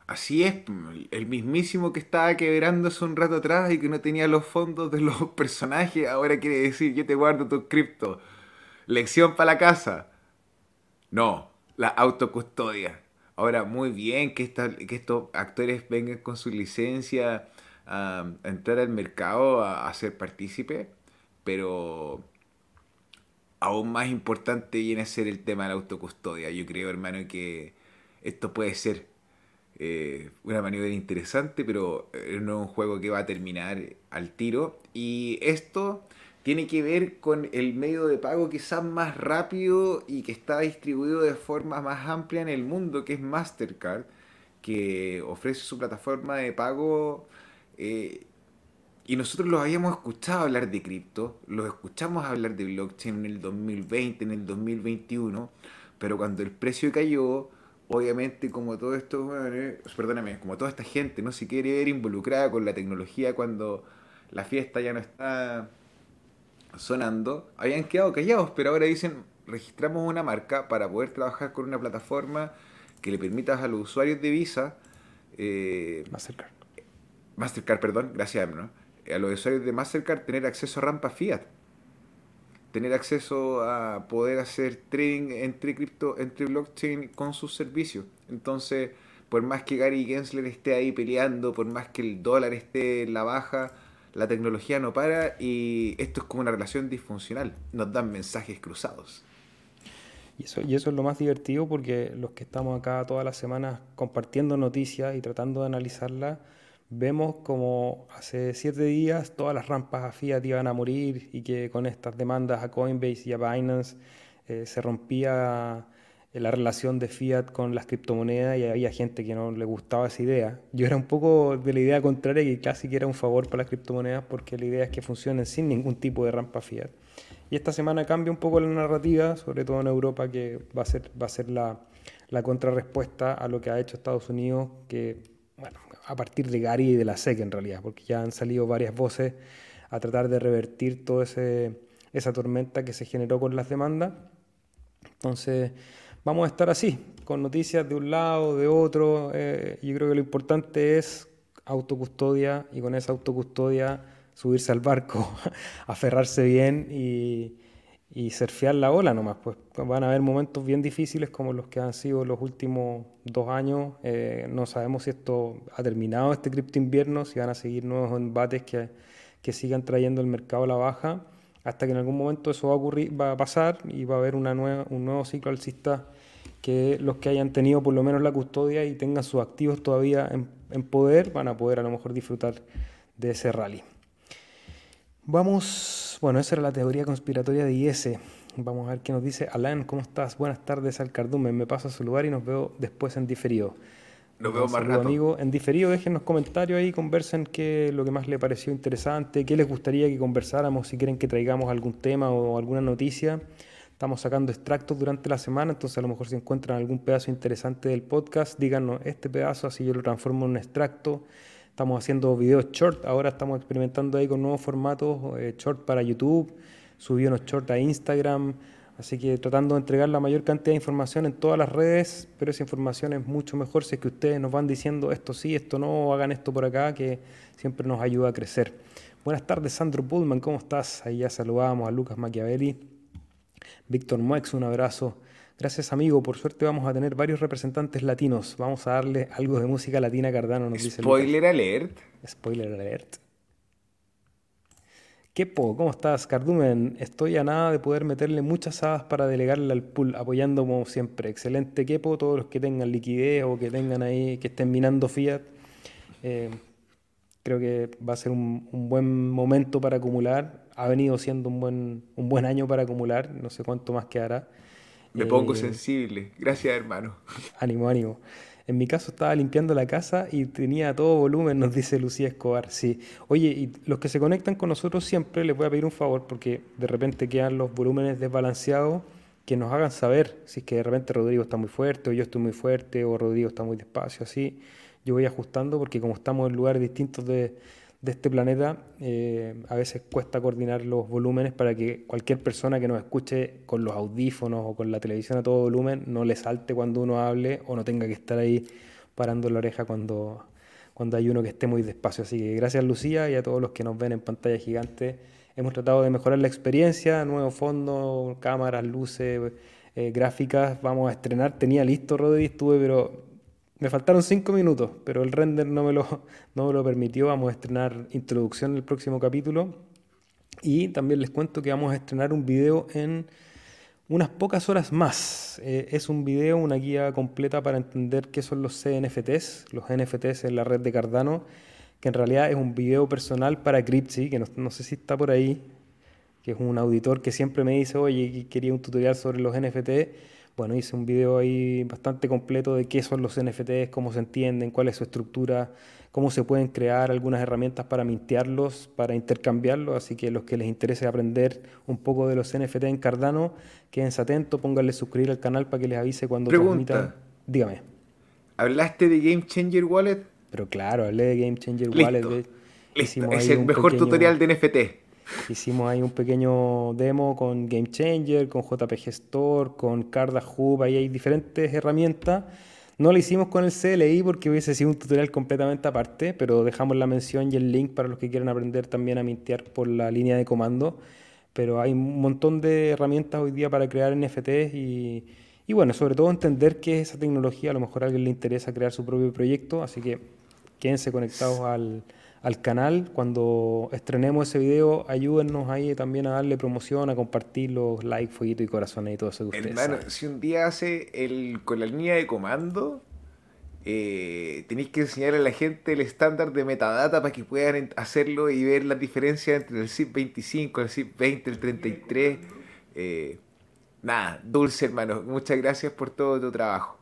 Así es, el mismísimo que estaba quebrando hace un rato atrás y que no tenía los fondos de los personajes, ahora quiere decir, yo te guardo tu cripto. Lección para la casa. No, la autocustodia. Ahora, muy bien que, que estos actores vengan con su licencia a, entrar al mercado, a, a ser partícipe, pero aún más importante viene a ser el tema de la autocustodia. Yo creo, hermano, que esto puede ser eh, una maniobra interesante, pero eh, no es un juego que va a terminar al tiro. Y esto tiene que ver con el medio de pago quizás más rápido y que está distribuido de forma más amplia en el mundo, que es Mastercard, que ofrece su plataforma de pago. Eh, y nosotros los habíamos escuchado hablar de cripto, los escuchamos hablar de blockchain en el 2020, en el 2021, pero cuando el precio cayó, obviamente como todo esto, perdóname, como toda esta gente no se quiere ver involucrada con la tecnología cuando la fiesta ya no está sonando, habían quedado callados, pero ahora dicen, registramos una marca para poder trabajar con una plataforma que le permita a los usuarios de Visa, eh, Mastercard. Mastercard, perdón, gracias, ¿no? a los usuarios de Mastercard tener acceso a rampa fiat tener acceso a poder hacer trading entre cripto, entre blockchain con sus servicios. Entonces, por más que Gary Gensler esté ahí peleando, por más que el dólar esté en la baja, la tecnología no para y esto es como una relación disfuncional. Nos dan mensajes cruzados. Y eso, y eso es lo más divertido porque los que estamos acá todas las semanas compartiendo noticias y tratando de analizarlas, vemos como hace siete días todas las rampas a Fiat iban a morir y que con estas demandas a Coinbase y a Binance eh, se rompía la relación de Fiat con las criptomonedas y había gente que no le gustaba esa idea. Yo era un poco de la idea contraria que casi que era un favor para las criptomonedas porque la idea es que funcionen sin ningún tipo de rampa Fiat. Y esta semana cambia un poco la narrativa, sobre todo en Europa, que va a ser, va a ser la, la contrarrespuesta a lo que ha hecho Estados Unidos, que bueno, a partir de Gary y de la SEC en realidad, porque ya han salido varias voces a tratar de revertir toda esa tormenta que se generó con las demandas. Entonces, vamos a estar así, con noticias de un lado, de otro. Eh, yo creo que lo importante es autocustodia y con esa autocustodia subirse al barco, aferrarse bien y, y surfear la ola nomás. Pues van a haber momentos bien difíciles como los que han sido los últimos dos años. Eh, no sabemos si esto ha terminado este cripto invierno, si van a seguir nuevos embates que, que sigan trayendo el mercado a la baja, hasta que en algún momento eso va a ocurrir, va a pasar y va a haber una nueva, un nuevo ciclo alcista que los que hayan tenido por lo menos la custodia y tengan sus activos todavía en, en poder van a poder a lo mejor disfrutar de ese rally. Vamos, bueno, esa era la teoría conspiratoria de IS. Vamos a ver qué nos dice Alan. ¿Cómo estás? Buenas tardes al cardumen. Me paso a su lugar y nos veo después en diferido. Nos vemos más rato. amigo. En diferido, déjenos comentarios ahí, conversen qué lo que más le pareció interesante, qué les gustaría que conversáramos, si quieren que traigamos algún tema o alguna noticia. Estamos sacando extractos durante la semana, entonces a lo mejor si encuentran algún pedazo interesante del podcast, díganos este pedazo, así yo lo transformo en un extracto Estamos haciendo videos short, ahora estamos experimentando ahí con nuevos formatos, eh, short para YouTube, subí unos short a Instagram, así que tratando de entregar la mayor cantidad de información en todas las redes, pero esa información es mucho mejor si es que ustedes nos van diciendo esto sí, esto no, hagan esto por acá, que siempre nos ayuda a crecer. Buenas tardes, Sandro Pullman, ¿cómo estás? Ahí ya saludábamos a Lucas Machiavelli. Víctor Muex, un abrazo Gracias amigo, por suerte vamos a tener varios representantes latinos. Vamos a darle algo de música latina Cardano, nos dice Spoiler alert. Spoiler alert. po? ¿cómo estás? Cardumen, estoy a nada de poder meterle muchas habas para delegarle al pool, apoyando como siempre. Excelente Kepo, todos los que tengan liquidez o que tengan ahí, que estén minando fiat. Eh, creo que va a ser un, buen momento para acumular. Ha venido siendo un buen, un buen año para acumular, no sé cuánto más quedará. Me pongo eh, sensible. Gracias, hermano. Ánimo, ánimo. En mi caso estaba limpiando la casa y tenía todo volumen, nos dice Lucía Escobar. Sí. Oye, y los que se conectan con nosotros siempre les voy a pedir un favor porque de repente quedan los volúmenes desbalanceados, que nos hagan saber si es que de repente Rodrigo está muy fuerte o yo estoy muy fuerte o Rodrigo está muy despacio, así yo voy ajustando porque como estamos en lugares distintos de, este planeta, eh, a veces cuesta coordinar los volúmenes para que cualquier persona que nos escuche con los audífonos o con la televisión a todo volumen no le salte cuando uno hable o no tenga que estar ahí parando la oreja cuando, cuando hay uno que esté muy despacio. Así que gracias Lucía y a todos los que nos ven en pantalla gigante. Hemos tratado de mejorar la experiencia, nuevo fondo, cámaras, luces, eh, gráficas. Vamos a estrenar, tenía listo Rodri, estuve pero me faltaron cinco minutos, pero el render no me, lo, no lo permitió. Vamos a estrenar introducción el próximo capítulo. Y también les cuento que vamos a estrenar un video en unas pocas horas más. Eh, es un video, una guía completa para entender qué son los CNFTs, los NFTs en la red de Cardano, que en realidad es un video personal para Cryptsy, que no, no sé si está por ahí, que es un auditor que siempre me dice, oye, quería un tutorial sobre los NFT bueno, hice un video ahí bastante completo de qué son los NFTs, cómo se entienden, cuál es su estructura, cómo se pueden crear algunas herramientas para mintearlos, para intercambiarlos. Así que los que les interese aprender un poco de los NFT en Cardano, quédense atentos, pónganle suscribir al canal para que les avise cuando Pregunta. Dígame. ¿Hablaste de Game Changer Wallet? Pero claro, hablé de Game Changer Wallet. Es el mejor tutorial de NFT. Hicimos ahí un pequeño demo con Game Changer, con JPG Store, con Carda Hub, ahí hay diferentes herramientas. No lo hicimos con el CLI porque hubiese sido un tutorial completamente aparte, pero dejamos la mención y el link para los que quieran aprender también a mintear por la línea de comando. Pero hay un montón de herramientas hoy día para crear NFTs y, y bueno, sobre todo entender qué es esa tecnología. A lo mejor a alguien le interesa crear su propio proyecto, así que quédense conectados al, al canal. Cuando estrenemos ese video, ayúdennos ahí también a darle promoción, a compartir los likes, fueguitos y corazones y todo eso que ustedes Hermano, si un día hace el con la línea de comando, eh, tenéis que enseñar a la gente el estándar de metadata para que puedan hacerlo y ver la diferencia entre el zip 25, el zip 20, el 33. Eh, nada, dulce hermano, muchas gracias por todo tu trabajo.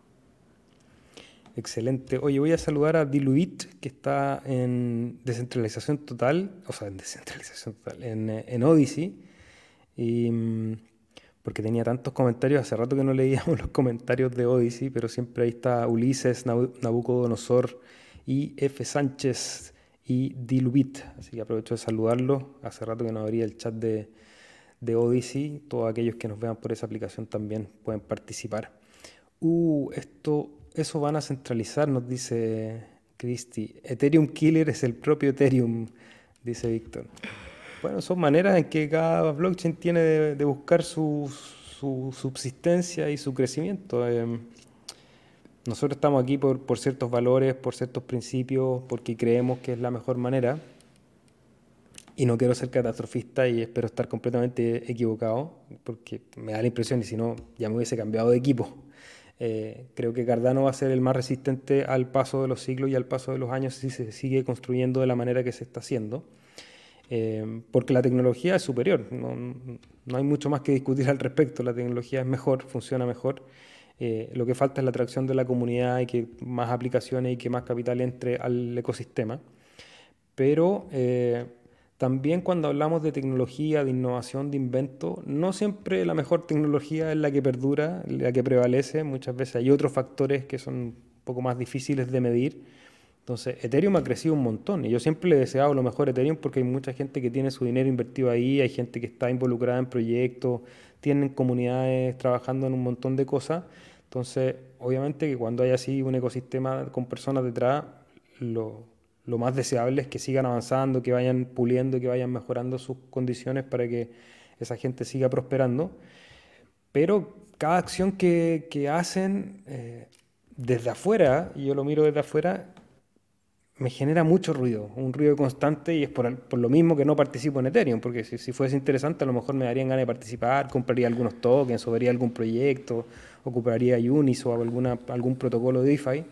Excelente. Oye, voy a saludar a Diluit, que está en descentralización total, o sea, en descentralización total, en, en Odyssey. Y, mm, porque tenía tantos comentarios, hace rato que no leíamos los comentarios de Odyssey, pero siempre ahí está Ulises, Nabucodonosor, y F. Sánchez y Diluit. Así que aprovecho de saludarlo. Hace rato que no abría el chat de, de Odyssey. Todos aquellos que nos vean por esa aplicación también pueden participar. Uh, esto eso van a centralizar, nos dice Cristi. Ethereum Killer es el propio Ethereum, dice Víctor. Bueno, son maneras en que cada blockchain tiene de, buscar su, subsistencia y su crecimiento. Em, nosotros estamos aquí por, por, ciertos valores, por ciertos principios, porque creemos que es la mejor manera. Y no quiero ser catastrofista y espero estar completamente equivocado, porque me da la impresión, y si no, ya me hubiese cambiado de equipo. Eh, creo que Cardano va a ser el más resistente al paso de los siglos y al paso de los años si se sigue construyendo de la manera que se está haciendo. Eh, porque la tecnología es superior, no, hay mucho más que discutir al respecto, la tecnología es mejor, funciona mejor. Eh, lo que falta es la atracción de la comunidad y que más aplicaciones y que más capital entre al ecosistema. Pero también cuando hablamos de tecnología, de innovación, de invento, no siempre la mejor tecnología es la que perdura, la que prevalece. Muchas veces hay otros factores que son un poco más difíciles de medir. Entonces, Ethereum ha crecido un montón y yo siempre le he deseado lo mejor a Ethereum porque hay mucha gente que tiene su dinero invertido ahí, hay gente que está involucrada en proyectos, tienen comunidades trabajando en un montón de cosas. Entonces, obviamente que cuando hay así un ecosistema con personas detrás, lo, lo más deseable es que sigan avanzando, que vayan puliendo, que vayan mejorando sus condiciones para que esa gente siga prosperando. Pero cada acción que, que hacen eh, desde afuera, y yo lo miro desde afuera, me genera mucho ruido, un ruido constante y es por, por lo mismo que no participo en Ethereum, porque si, si, fuese interesante a lo mejor me darían ganas de participar, compraría algunos tokens o vería algún proyecto, ocuparía Uniswap o alguna, algún protocolo de DeFi,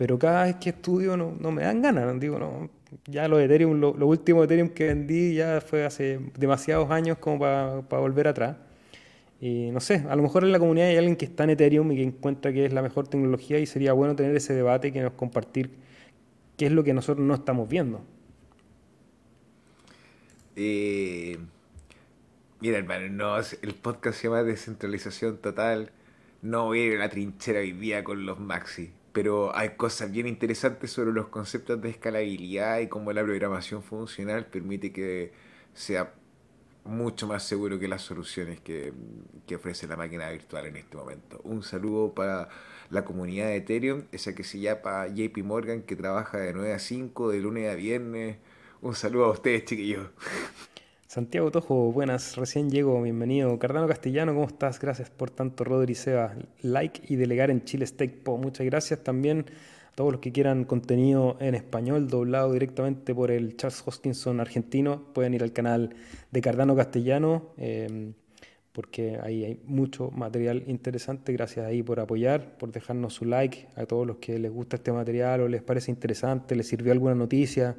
pero cada vez que estudio no, no me dan ganas, digo, no, ya los Ethereum, lo, lo, último Ethereum que vendí ya fue hace demasiados años como para pa volver atrás. Y no sé, a lo mejor en la comunidad hay alguien que está en Ethereum y que encuentra que es la mejor tecnología y sería bueno tener ese debate y que nos compartir qué es lo que nosotros no estamos viendo. Eh, mira, hermano, no, el podcast se llama Descentralización Total. No voy a ir a la trinchera hoy día con los maxi, pero hay cosas bien interesantes sobre los conceptos de escalabilidad y cómo la programación funcional permite que sea mucho más seguro que las soluciones que, que, ofrece la máquina virtual en este momento. Un saludo para la comunidad de Ethereum, esa que se llama JP Morgan, que trabaja de 9 a 5, de lunes a viernes. Un saludo a ustedes, chiquillos. Santiago Tojo, buenas, recién llego, bienvenido. Cardano Castellano, ¿cómo estás? Gracias por tanto, Rodri Seba. Like y delegar en Chile Stake Po. Muchas gracias también todos los que quieran contenido en español doblado directamente por el Charles Hoskinson argentino, pueden ir al canal de Cardano Castellano, eh, porque ahí hay mucho material interesante. Gracias ahí por apoyar, por dejarnos su like a todos los que les gusta este material o les parece interesante, les sirvió alguna noticia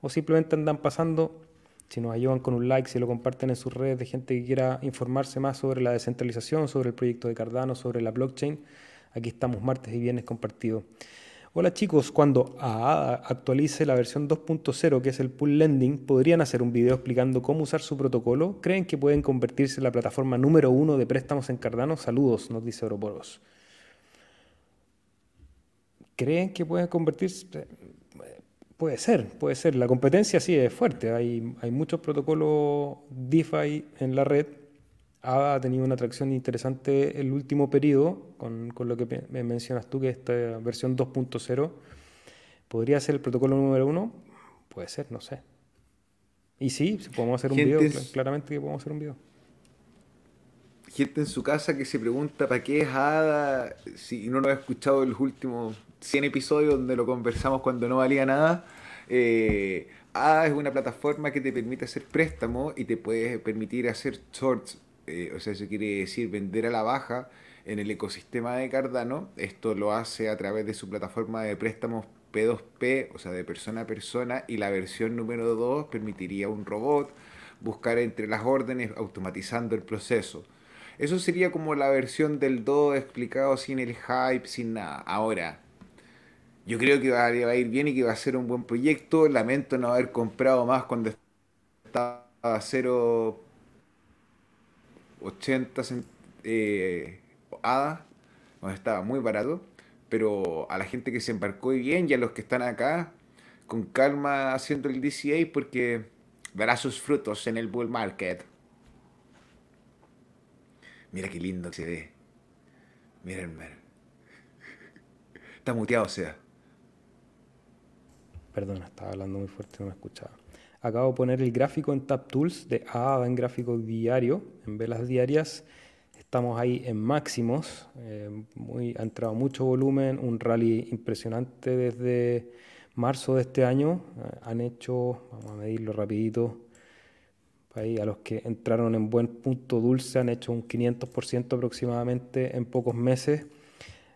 o simplemente andan pasando. Si nos ayudan con un like, si lo comparten en sus redes de gente que quiera informarse más sobre la descentralización, sobre el proyecto de Cardano, sobre la blockchain, aquí estamos martes y viernes compartidos. Hola chicos, cuando AADA actualice la versión 2.0, que es el pool lending, ¿podrían hacer un video explicando cómo usar su protocolo? ¿Creen que pueden convertirse en la plataforma número uno de préstamos en Cardano? Saludos, nos dice Oroporos. ¿Creen que pueden convertirse? Puede ser, puede ser. La competencia sí es fuerte. Hay, hay muchos protocolos DeFi en la red ha tenido una atracción interesante el último periodo, con, con lo que me mencionas tú, que esta versión 2.0 podría ser el protocolo número uno. Puede ser, no sé. Y sí, podemos hacer un video, claramente que podemos hacer un video. Gente en su casa que se pregunta para qué es ADA, si no lo ha escuchado en los últimos 100 episodios donde lo conversamos cuando no valía nada. Eh, ADA es una plataforma que te permite hacer préstamos y te puede permitir hacer shorts eh, o sea, eso quiere decir vender a la baja en el ecosistema de Cardano. Esto lo hace a través de su plataforma de préstamos P2P, o sea, de persona a persona, y la versión número 2 permitiría un robot buscar entre las órdenes automatizando el proceso. Eso sería como la versión del 2 explicado sin el hype, sin nada. Ahora, yo creo que va a ir bien y que va a ser un buen proyecto. Lamento no haber comprado más cuando estaba a cero 80 eh, hadas, donde estaba muy barato, pero a la gente que se embarcó bien y a los que están acá, con calma haciendo el DCA porque dará sus frutos en el bull market. Mira qué lindo se ve. Mira hermano. Está muteado, o sea. Perdona, estaba hablando muy fuerte, no me escuchaba. Acabo de poner el gráfico en TapTools de ADA en gráfico diario, en velas diarias. Estamos ahí en máximos, eh, muy, ha entrado mucho volumen, un rally impresionante desde marzo de este año. Eh, han hecho, vamos a medirlo rapidito, ahí a los que entraron en buen punto dulce han hecho un 500% aproximadamente en pocos meses.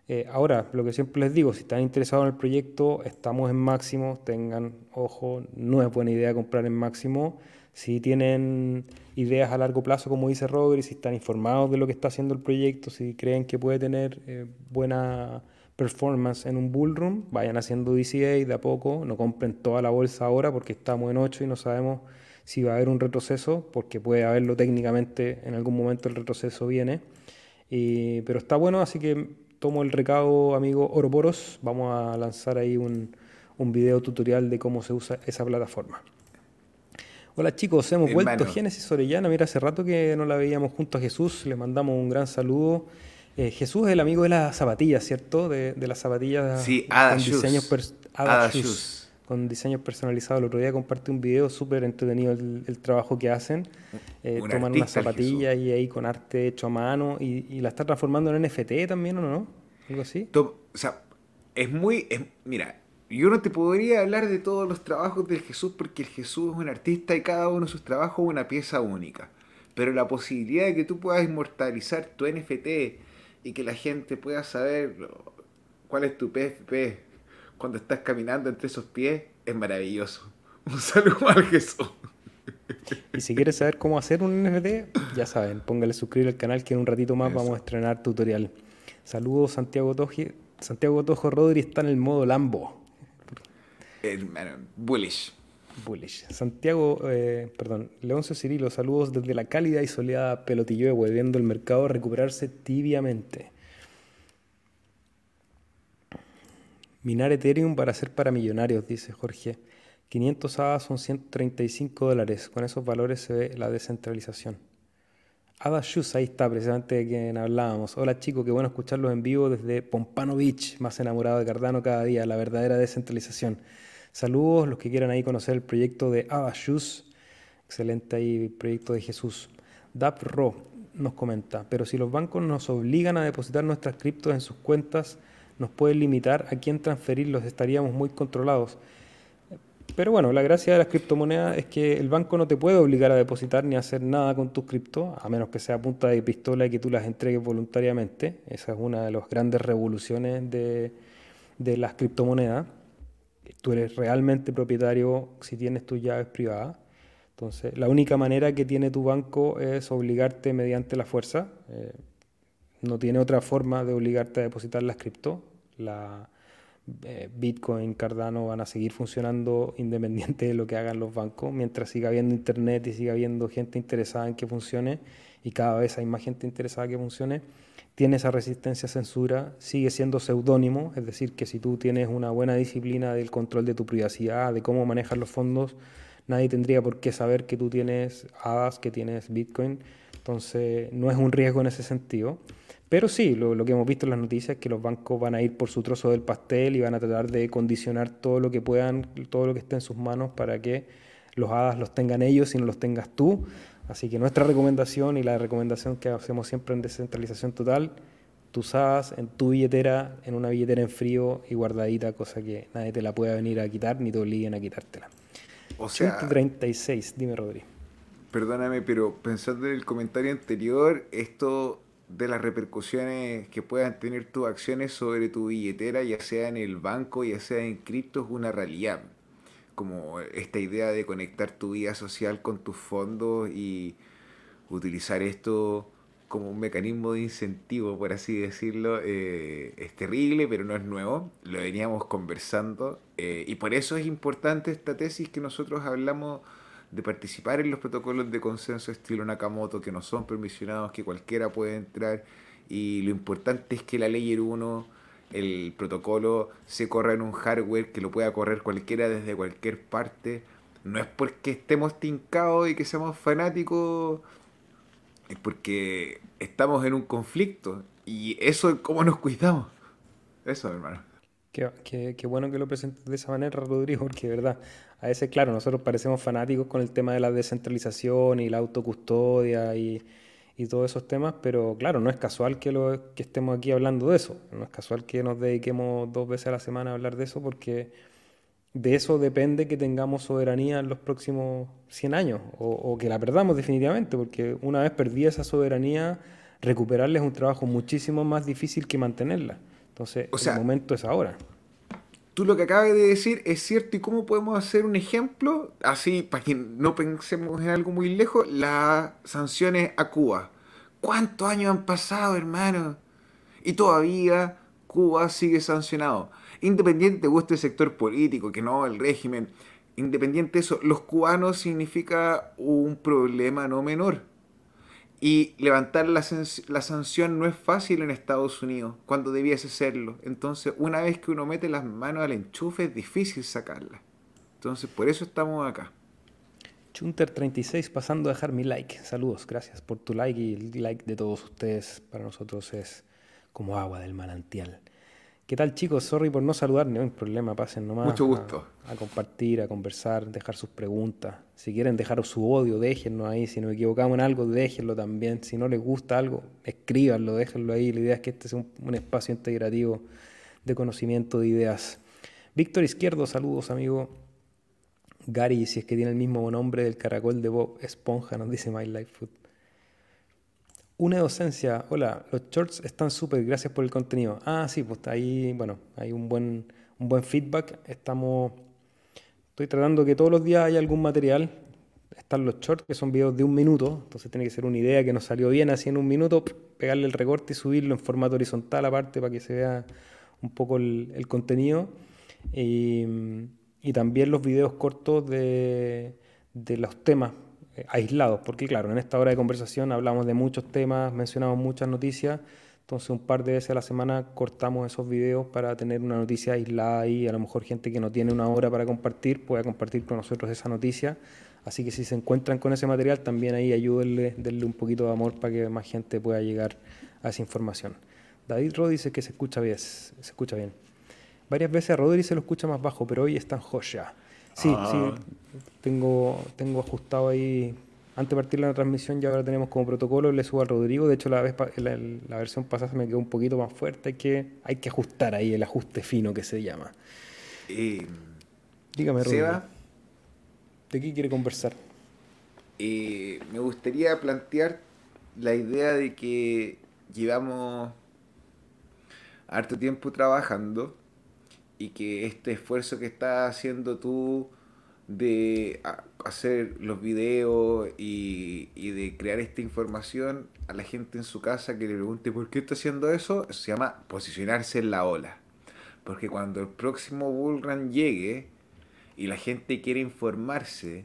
Eh, ahora, lo que siempre les digo, si están interesados en el proyecto, estamos en máximo, tengan ojo, no es buena idea comprar en máximo. Si tienen ideas a largo plazo, como dice Robert, si están informados de lo que está haciendo el proyecto, si creen que puede tener eh, buena performance en un bullroom, vayan haciendo DCA de a poco, no compren toda la bolsa ahora porque estamos en 8 y no sabemos si va a haber un retroceso, porque puede haberlo técnicamente, en algún momento el retroceso viene. pero está bueno, así que tomo el recado, amigo Oroboros. Vamos a lanzar ahí un, un video tutorial de cómo se usa esa plataforma. Hola chicos, hemos vuelto Génesis Orellana. Mira, hace rato que no la veíamos junto a Jesús. Le mandamos un gran saludo. Eh, Jesús es el amigo de las zapatillas, ¿cierto? De, de las zapatillas sí, Ada con diseños Ada, Shoes. Con diseños personalizados. El otro día comparte un video súper entretenido el, trabajo que hacen. Eh, toman una zapatilla y ahí con arte hecho a mano y, la está transformando en NFT también, ¿o no? Algo así. o sea, es muy... mira, yo no te podría hablar de todos los trabajos del Jesús porque el Jesús es un artista y cada uno de sus trabajos es una pieza única. Pero la posibilidad de que tú puedas inmortalizar tu NFT y que la gente pueda saber cuál es tu PFP cuando estás caminando entre esos pies es maravilloso. Un saludo al Jesús. Y si quieres saber cómo hacer un NFT, ya saben, póngale suscribir al canal que en un ratito más vamos a estrenar tutorial. Saludos Santiago Toji. Santiago Tojo Rodri está en el modo Lambo. bullish. Bullish. Santiago, eh, perdón, Leoncio Cirilo, saludos desde la cálida y soleada Pelotillo, viendo el mercado recuperarse tibiamente. Minar Ethereum para ser para millonarios, dice Jorge. 500 ADA son 135 dólares. Con esos valores se ve la descentralización. Ada Shus, ahí está precisamente de quien hablábamos. Hola chicos, qué bueno escucharlos en vivo desde Pompano Beach, más enamorado de Cardano cada día, la verdadera descentralización. Saludos, los que quieran ahí conocer el proyecto de Abashus. Excelente ahí proyecto de Jesús. DAPRO nos comenta, pero si los bancos nos obligan a depositar nuestras criptos en sus cuentas, nos pueden limitar a quién transferirlos, estaríamos muy controlados. Pero bueno, la gracia de las criptomonedas es que el banco no te puede obligar a depositar ni a hacer nada con tus criptos, a menos que sea punta de pistola y que tú las entregues voluntariamente. Esa es una de las grandes revoluciones de, de las criptomonedas tú eres realmente propietario si tienes tus llaves privadas. Entonces, la única manera que tiene tu banco es obligarte mediante la fuerza. Eh, no tiene otra forma de obligarte a depositar las cripto. La eh, Bitcoin, Cardano van a seguir funcionando independiente de lo que hagan los bancos, mientras siga habiendo internet y siga habiendo gente interesada en que funcione y cada vez hay más gente interesada en que funcione tiene esa resistencia a censura, sigue siendo seudónimo, es decir, que si tú tienes una buena disciplina del control de tu privacidad, de cómo manejas los fondos, nadie tendría por qué saber que tú tienes hadas, que tienes Bitcoin, entonces no es un riesgo en ese sentido. Pero sí, lo, lo, que hemos visto en las noticias es que los bancos van a ir por su trozo del pastel y van a tratar de condicionar todo lo que puedan, todo lo que esté en sus manos para que los hadas los tengan ellos y no los tengas tú. Así que nuestra recomendación y la recomendación que hacemos siempre en descentralización total, tú usas en tu billetera, en una billetera en frío y guardadita, cosa que nadie te la pueda venir a quitar ni te obliguen a quitártela. O sea, 36, dime Rodri. Perdóname, pero pensando en el comentario anterior, esto de las repercusiones que puedan tener tus acciones sobre tu billetera, ya sea en el banco, ya sea en cripto, es una realidad. Como esta idea de conectar tu vida social con tus fondos y utilizar esto como un mecanismo de incentivo, por así decirlo, eh, es terrible, pero no es nuevo, lo veníamos conversando eh, y por eso es importante esta tesis que nosotros hablamos de participar en los protocolos de consenso estilo Nakamoto, que no son permisionados, que cualquiera puede entrar y lo importante es que la ley 1 el protocolo se corre en un hardware que lo pueda correr cualquiera desde cualquier parte. No es porque estemos tincados y que seamos fanáticos, es porque estamos en un conflicto. Y eso es cómo nos cuidamos. Eso, hermano. Qué, qué, bueno que lo presentes de esa manera, Rodrigo, porque verdad, a veces, claro, nosotros parecemos fanáticos con el tema de la descentralización y la autocustodia y, y todos esos temas, pero claro, no es casual que, lo, que estemos aquí hablando de eso, no es casual que nos dediquemos dos veces a la semana a hablar de eso, porque de eso depende que tengamos soberanía en los próximos 100 años, o, que la perdamos definitivamente, porque una vez perdida esa soberanía, recuperarla es un trabajo muchísimo más difícil que mantenerla. Entonces, el momento es ahora. Tú lo que acabas de decir es cierto, ¿y cómo podemos hacer un ejemplo? Así, para que no pensemos en algo muy lejos, las sanciones a Cuba. ¿Cuántos años han pasado, hermano? Y todavía Cuba sigue sancionado. Independiente de guste el sector político, que no el régimen, independiente de eso, los cubanos significa un problema no menor. Y levantar la, sanción no es fácil en Estados Unidos, cuando debiese serlo. Entonces, una vez que uno mete las manos al enchufe, es difícil sacarla. Entonces, por eso estamos acá. Chunter36 pasando a dejar mi like. Saludos, gracias por tu like y el like de todos ustedes para nosotros es como agua del manantial. ¿Qué tal chicos? Sorry por no saludar, no hay problema, pasen nomás. Mucho gusto. A, compartir, a conversar, dejar sus preguntas. Si quieren dejar su odio, déjenlo ahí. Si nos equivocamos en algo, déjenlo también. Si no les gusta algo, escríbanlo, déjenlo ahí. La idea es que este sea un, espacio integrativo de conocimiento de ideas. Víctor Izquierdo, saludos amigo. Gary, si es que tiene el mismo nombre del caracol de Bob Esponja, nos dice My Life Food. Una docencia, hola, los shorts están súper, gracias por el contenido. Ah, sí, pues ahí, bueno, hay un buen, un buen feedback. Estamos, estoy tratando que todos los días haya algún material. Están los shorts, que son videos de un minuto, entonces tiene que ser una idea que nos salió bien así en un minuto, pegarle el recorte y subirlo en formato horizontal aparte para que se vea un poco el, contenido. Y, y, también los videos cortos de, de los temas aislados, porque claro, en esta hora de conversación hablamos de muchos temas, mencionamos muchas noticias, entonces un par de veces a la semana cortamos esos videos para tener una noticia aislada y a lo mejor gente que no tiene una hora para compartir pueda compartir con nosotros esa noticia. Así que si se encuentran con ese material, también ahí ayúdenle, denle un poquito de amor para que más gente pueda llegar a esa información. David Rod dice que se escucha bien. Se escucha bien. Varias veces a Rodri se lo escucha más bajo, pero hoy está en joya. Sí, sí, ah. tengo, tengo ajustado ahí. Antes de partir la transmisión ya ahora tenemos como protocolo, le subo a Rodrigo. De hecho, la, vez, la, la, versión pasada se me quedó un poquito más fuerte. Hay que, hay que ajustar ahí el ajuste fino que se llama. Dígame, Rodrigo. ¿De qué quiere conversar? me gustaría plantear la idea de que llevamos harto tiempo trabajando y que este esfuerzo que estás haciendo tú de hacer los videos y, de crear esta información a la gente en su casa que le pregunte por qué está haciendo eso, se llama posicionarse en la ola. Porque cuando el próximo bullrun llegue y la gente quiere informarse,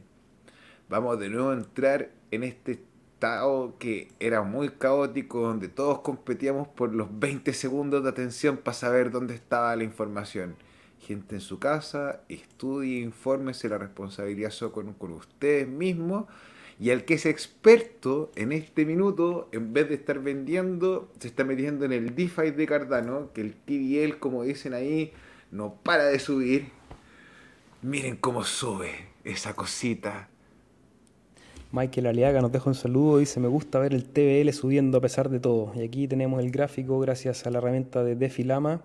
vamos de nuevo a entrar en este estado que era muy caótico, donde todos competíamos por los 20 segundos de atención para saber dónde estaba la información gente en su casa, estudie, infórmese, la responsabilidad con, con ustedes mismos. Y al que es experto en este minuto, en vez de estar vendiendo, se está metiendo en el DeFi de Cardano, que el TVL, como dicen ahí, no para de subir. Miren cómo sube esa cosita. Michael Aliaga nos deja un saludo, dice, me gusta ver el TVL subiendo a pesar de todo. Y aquí tenemos el gráfico gracias a la herramienta de DefiLama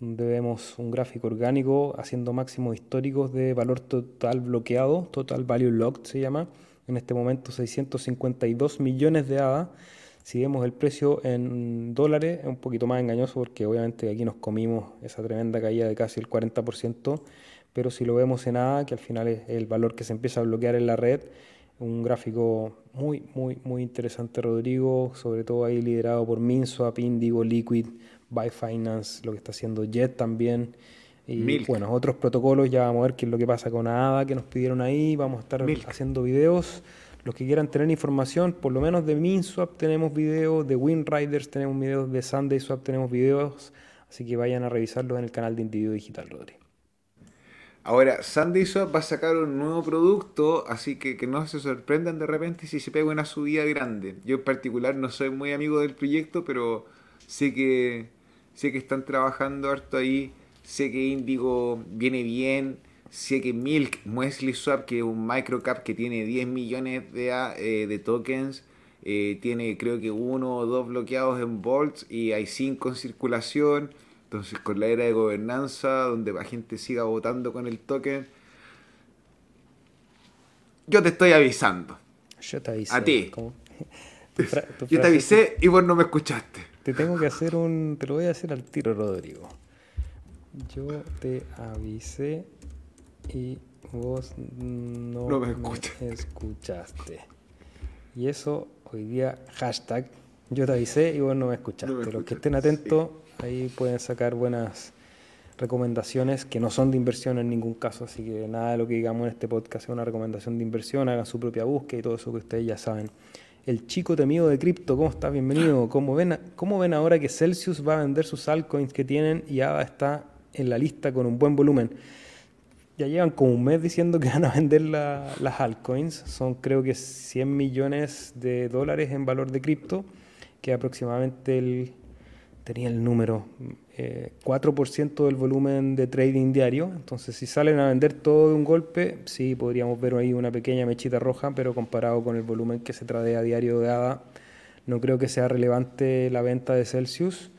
donde vemos un gráfico orgánico haciendo máximos históricos de valor total bloqueado, total value locked se llama, en este momento 652 millones de ADA. Si vemos el precio en dólares, es un poquito más engañoso porque obviamente aquí nos comimos esa tremenda caída de casi el 40%, pero si lo vemos en ADA, que al final es el valor que se empieza a bloquear en la red, un gráfico muy, muy, muy interesante, Rodrigo, sobre todo ahí liderado por Minswap, Indigo, Liquid, by Finance, lo que está haciendo Jet también. Y bueno, otros protocolos, ya vamos a ver qué es lo que pasa con ADA que nos pidieron ahí. Vamos a estar haciendo videos. Los que quieran tener información, por lo menos de MinSwap tenemos videos, de WinRiders tenemos videos, de SundaySwap tenemos videos. Así que vayan a revisarlos en el canal de Individuo Digital, Rodri. Ahora, SundaySwap va a sacar un nuevo producto, así que que no se sorprendan de repente si se pega una subida grande. Yo en particular no soy muy amigo del proyecto, pero sé que sé que están trabajando harto ahí, sé que Indigo viene bien, sé que Milk, Muesli Swap, que es un microcap que tiene 10 millones de, eh, de tokens, eh, tiene creo que uno o dos bloqueados en Bolts y hay cinco en circulación. Entonces con la era de gobernanza, donde la gente siga votando con el token, yo te estoy avisando. Yo te avisé. A ti. Yo te avisé y vos no me escuchaste. Te tengo que hacer un. Te lo voy a hacer al tiro, Rodrigo. Yo te avisé y vos no, me, escuchaste. Y eso hoy día, hashtag, yo te avisé y vos no me escuchaste. Los que estén atentos, ahí pueden sacar buenas recomendaciones que no son de inversión en ningún caso, así que nada de lo que digamos en este podcast es una recomendación de inversión, hagan su propia búsqueda y todo eso que ustedes ya saben el chico temido de cripto. ¿Cómo estás? Bienvenido. ¿Cómo ven, ¿Cómo ven ahora que Celsius va a vender sus altcoins que tienen y ADA está en la lista con un buen volumen? Ya llevan como un mes diciendo que van a vender las altcoins. Son creo que 100 millones de dólares en valor de cripto, que aproximadamente el tenía el número, 4% del volumen de trading diario. Entonces, si salen a vender todo de un golpe, sí podríamos ver ahí una pequeña mechita roja, pero comparado con el volumen que se trae a diario de ADA, no creo que sea relevante la venta de Celsius.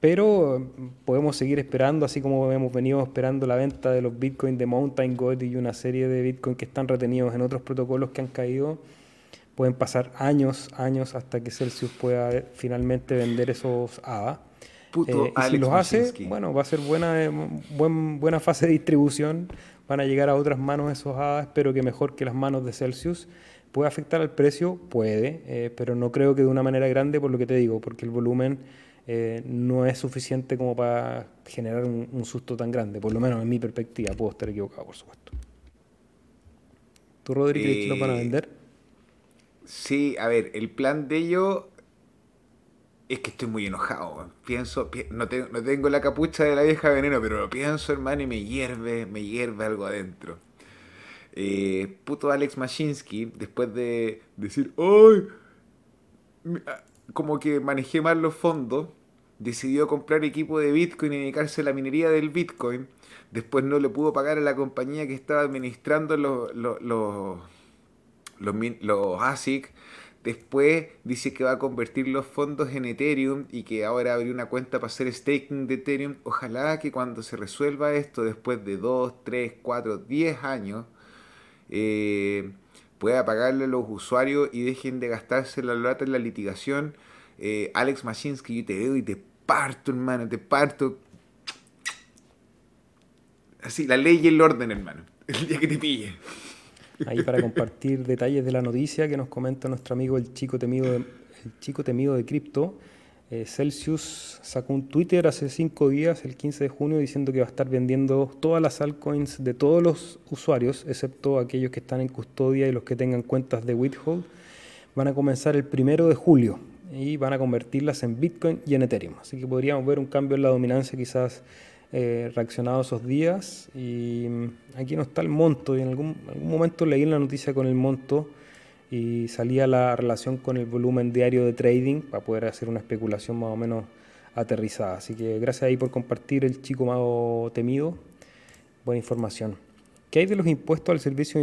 Pero podemos seguir esperando, así como hemos venido esperando la venta de los bitcoins de Mountain Gold y una serie de bitcoins que están retenidos en otros protocolos que han caído. Pueden pasar años, años hasta que Celsius pueda finalmente vender esos ADA. Eh, y si los hace, bueno, va a ser buena, eh, buena fase de distribución. Van a llegar a otras manos esos ADA, espero que mejor que las manos de Celsius. ¿Puede afectar al precio? Puede, eh, pero no creo que de una manera grande por lo que te digo, porque el volumen eh, no es suficiente como para generar un, susto tan grande, por lo menos en mi perspectiva, puedo estar equivocado, por supuesto. ¿Tú, Rodri, crees que lo van a vender? Sí, a ver, el plan de ellos es que estoy muy enojado. Pienso, no, tengo la capucha de la vieja veneno, pero lo pienso, hermano, y me hierve, me hierve algo adentro. Eh, puto Alex Mashinsky, después de decir, ¡ay! Ah", como que manejé mal los fondos, decidió comprar equipo de Bitcoin y dedicarse a la minería del Bitcoin. Después no le pudo pagar a la compañía que estaba administrando los, los, los ASIC Después dice que va a convertir los fondos en Ethereum y que ahora abrió una cuenta para hacer staking de Ethereum. Ojalá que cuando se resuelva esto, después de 2, 3, 4, 10 años, eh, pueda pagarle a los usuarios y dejen de gastarse la lata en la litigación. Eh, Alex Machinsky, yo te veo y te parto, hermano, te parto. Así, la ley y el orden, hermano. El día que te pille ahí para compartir detalles de la noticia que nos comenta nuestro amigo el chico temido de, el chico temido de cripto. Eh, Celsius sacó un Twitter hace cinco días, el 15 de junio, diciendo que va a estar vendiendo todas las altcoins de todos los usuarios, excepto aquellos que están en custodia y los que tengan cuentas de Withhold. Van a comenzar el primero de julio y van a convertirlas en Bitcoin y en Ethereum. Así que podríamos ver un cambio en la dominancia quizás eh, reaccionado esos días y mm, aquí no está el monto y en algún, momento leí la noticia con el monto y salía la relación con el volumen diario de trading para poder hacer una especulación más o menos aterrizada. Así que gracias ahí por compartir el chico más temido. Buena información. ¿Qué hay de los impuestos al servicio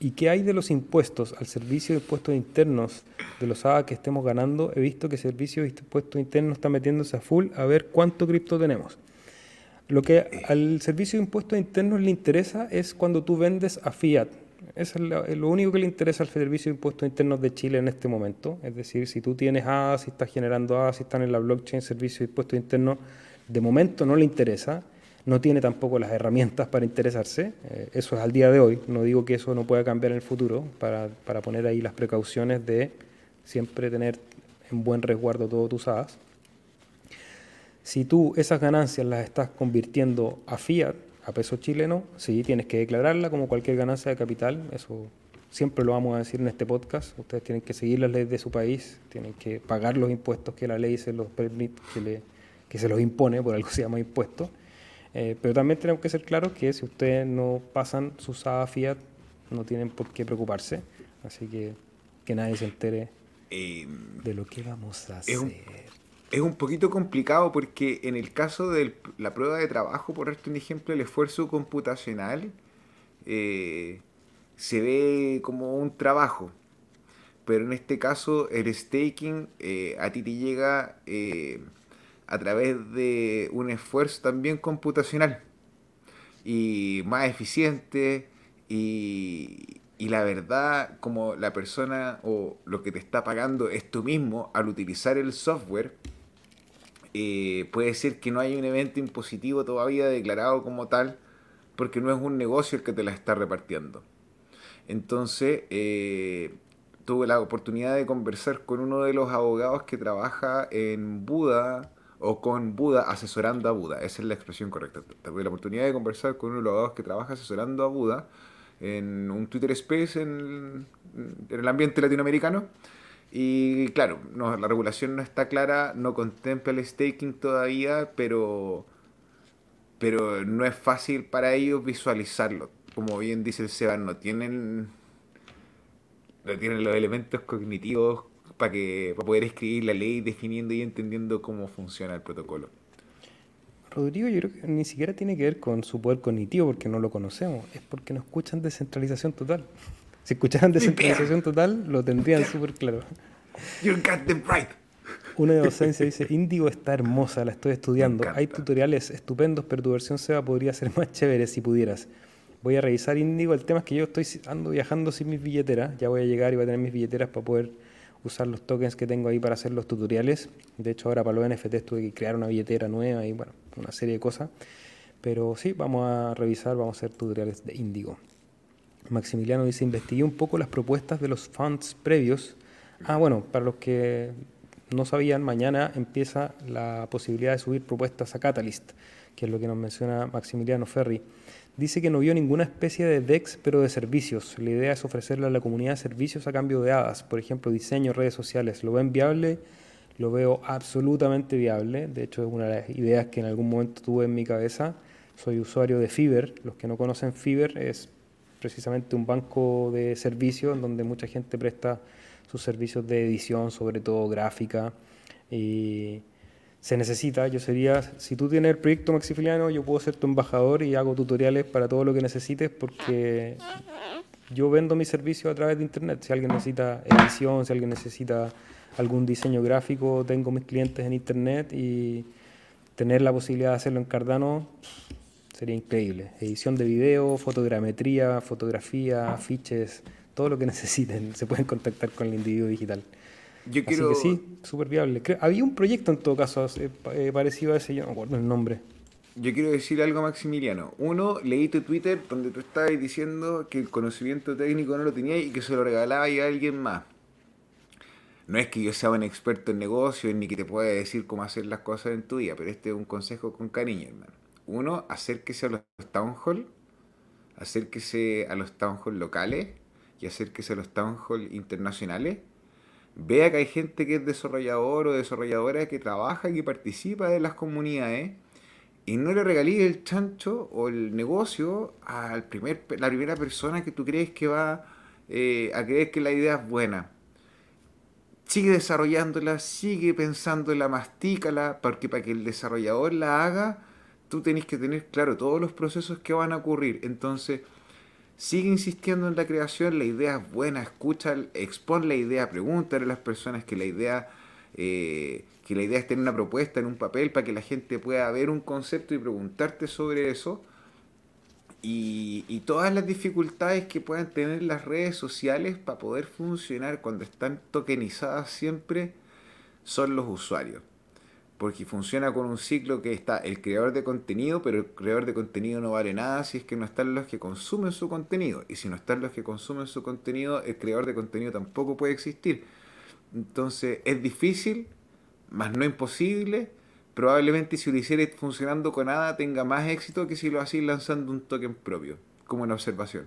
¿Y qué hay de los impuestos al servicio de impuestos internos de los ADA que estemos ganando? He visto que el servicio de impuestos internos está metiéndose a full a ver cuánto cripto tenemos. Lo que al servicio de impuestos internos le interesa es cuando tú vendes a fiat. Es lo, único que le interesa al servicio de impuestos internos de Chile en este momento. Es decir, si tú tienes ADA, si estás generando ADA, si están en la blockchain, servicio de impuestos internos, de momento no le interesa no tiene tampoco las herramientas para interesarse. Eh, eso es al día de hoy. No digo que eso no pueda cambiar en el futuro, para, poner ahí las precauciones de siempre tener en buen resguardo todo tus hadas. Si tú esas ganancias las estás convirtiendo a fiat, a peso chileno, sí, tienes que declararla como cualquier ganancia de capital. Eso siempre lo vamos a decir en este podcast. Ustedes tienen que seguir las leyes de su país, tienen que pagar los impuestos que la ley se los permite, que, que se los impone, por algo se llama impuesto. Eh, pero también tenemos que ser claros que si ustedes no pasan su SAA Fiat, no tienen por qué preocuparse. Así que que nadie se entere em, de lo que vamos a hacer. Es un, poquito complicado porque en el caso de la prueba de trabajo, por darte un ejemplo, el esfuerzo computacional eh, se ve como un trabajo. Pero en este caso, el staking eh, a ti te llega a través de un esfuerzo también computacional y más eficiente y, la verdad como la persona o lo que te está pagando es tú mismo al utilizar el software eh, puede ser que no haya un evento impositivo todavía declarado como tal porque no es un negocio el que te la está repartiendo. Entonces eh, tuve la oportunidad de conversar con uno de los abogados que trabaja en Buda o con Buda asesorando a Buda. Esa es la expresión correcta. Tuve la oportunidad de conversar con uno de los abogados que trabaja asesorando a Buda en un Twitter Space en, el ambiente latinoamericano. Y claro, no, la regulación no está clara, no contempla el staking todavía, pero, pero no es fácil para ellos visualizarlo. Como bien dice el Seba, no tienen, no tienen los elementos cognitivos para que para poder escribir la ley definiendo y entendiendo cómo funciona el protocolo. Rodrigo, yo creo que ni siquiera tiene que ver con su poder cognitivo porque no lo conocemos, es porque no escuchan descentralización total. Si escucharan descentralización total, lo tendrían súper claro. You got them right. Una de docencia dice, Índigo está hermosa, la estoy estudiando. Hay tutoriales estupendos, pero tu versión SEBA podría ser más chévere si pudieras. Voy a revisar Índigo. El tema es que yo estoy ando viajando sin mis billeteras. Ya voy a llegar y voy a tener mis billeteras para poder usar los tokens que tengo ahí para hacer los tutoriales. De hecho, ahora para los NFTs tuve que crear una billetera nueva y bueno, una serie de cosas. Pero sí, vamos a revisar, vamos a hacer tutoriales de Índigo. Maximiliano dice, investigué un poco las propuestas de los funds previos. Ah, bueno, para los que no sabían, mañana empieza la posibilidad de subir propuestas a Catalyst, que es lo que nos menciona Maximiliano Ferri. Dice que no vio ninguna especie de DEX, pero de servicios. La idea es ofrecerle a la comunidad servicios a cambio de hadas, por ejemplo, diseño, redes sociales. ¿Lo ven viable? Lo veo absolutamente viable. De hecho, es una de las ideas que en algún momento tuve en mi cabeza. Soy usuario de Fiverr. Los que no conocen Fiverr es precisamente un banco de servicios en donde mucha gente presta sus servicios de edición, sobre todo gráfica. Y se necesita, yo sería, si tú tienes el proyecto Maximiliano, yo puedo ser tu embajador y hago tutoriales para todo lo que necesites porque yo vendo mi servicio a través de internet. Si alguien necesita edición, si alguien necesita algún diseño gráfico, tengo mis clientes en internet y tener la posibilidad de hacerlo en Cardano sería increíble. Edición de video, fotogrametría, fotografía, afiches, todo lo que necesiten, se pueden contactar con el individuo digital. Yo quiero... Así que sí, súper viable. había un proyecto en todo caso eh, parecido a ese, yo no me acuerdo el nombre. Yo quiero decir algo, Maximiliano. Uno, leí tu Twitter donde tú estabas diciendo que el conocimiento técnico no lo tenía y que se lo regalaba a alguien más. No es que yo sea un experto en negocios ni que te pueda decir cómo hacer las cosas en tu día, pero este es un consejo con cariño, hermano. Uno, acérquese a los town hall, acérquese a los town hall locales y acérquese a los town hall internacionales vea que hay gente que es desarrollador o desarrolladora que trabaja y que participa de las comunidades y no le regalí el chancho o el negocio a primer, la primera persona que tú crees que va eh, a creer que la idea es buena. Sigue desarrollándola, sigue pensándola, mastícala, porque para que el desarrollador la haga, tú tenés que tener claro todos los procesos que van a ocurrir. Entonces, Sigue insistiendo en la creación, la idea es buena, escucha, expon la idea, pregúntale a las personas que la idea, eh, que la idea es tener una propuesta en un papel para que la gente pueda ver un concepto y preguntarte sobre eso. Y, y todas las dificultades que puedan tener las redes sociales para poder funcionar cuando están tokenizadas siempre son los usuarios porque funciona con un ciclo que está el creador de contenido, pero el creador de contenido no vale nada si es que no están los que consumen su contenido. Y si no están los que consumen su contenido, el creador de contenido tampoco puede existir. Entonces es difícil, más no imposible. Probablemente si lo hiciera funcionando con nada tenga más éxito que si lo hacéis lanzando un token propio, como una observación.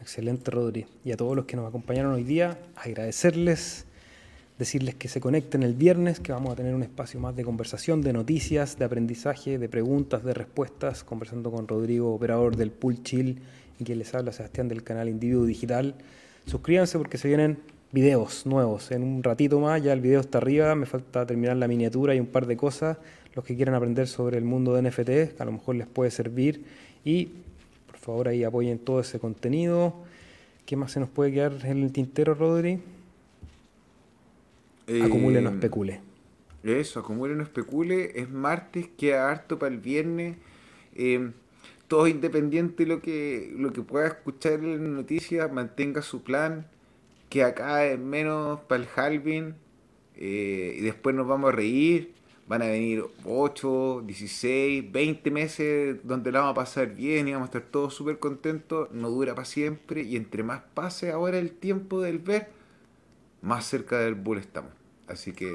Excelente, Rodri. Y a todos los que nos acompañaron hoy día, agradecerles decirles que se conecten el viernes, que vamos a tener un espacio más de conversación, de noticias, de aprendizaje, de preguntas, de respuestas, conversando con Rodrigo, operador del Pool Chill, y quien les habla, Sebastián del canal Individuo Digital. Suscríbanse porque se vienen videos nuevos. En un ratito más, ya el video está arriba, me falta terminar la miniatura y un par de cosas. Los que quieran aprender sobre el mundo de NFT, a lo mejor les puede servir. Y por favor ahí apoyen todo ese contenido. ¿Qué más se nos puede quedar en el tintero, Rodri? Acumule, no eh, especule. Eso, acumule, no especule. Es martes, queda harto para el viernes. Eh, todo independiente de lo que, lo que pueda escuchar en las noticias, mantenga su plan. Que acá es menos para el halving. Eh, y después nos vamos a reír. Van a venir 8, 16, 20 meses donde la vamos a pasar bien y vamos a estar todos súper contentos. No dura para siempre. Y entre más pase ahora el tiempo del ver más cerca del bull estamos. Así que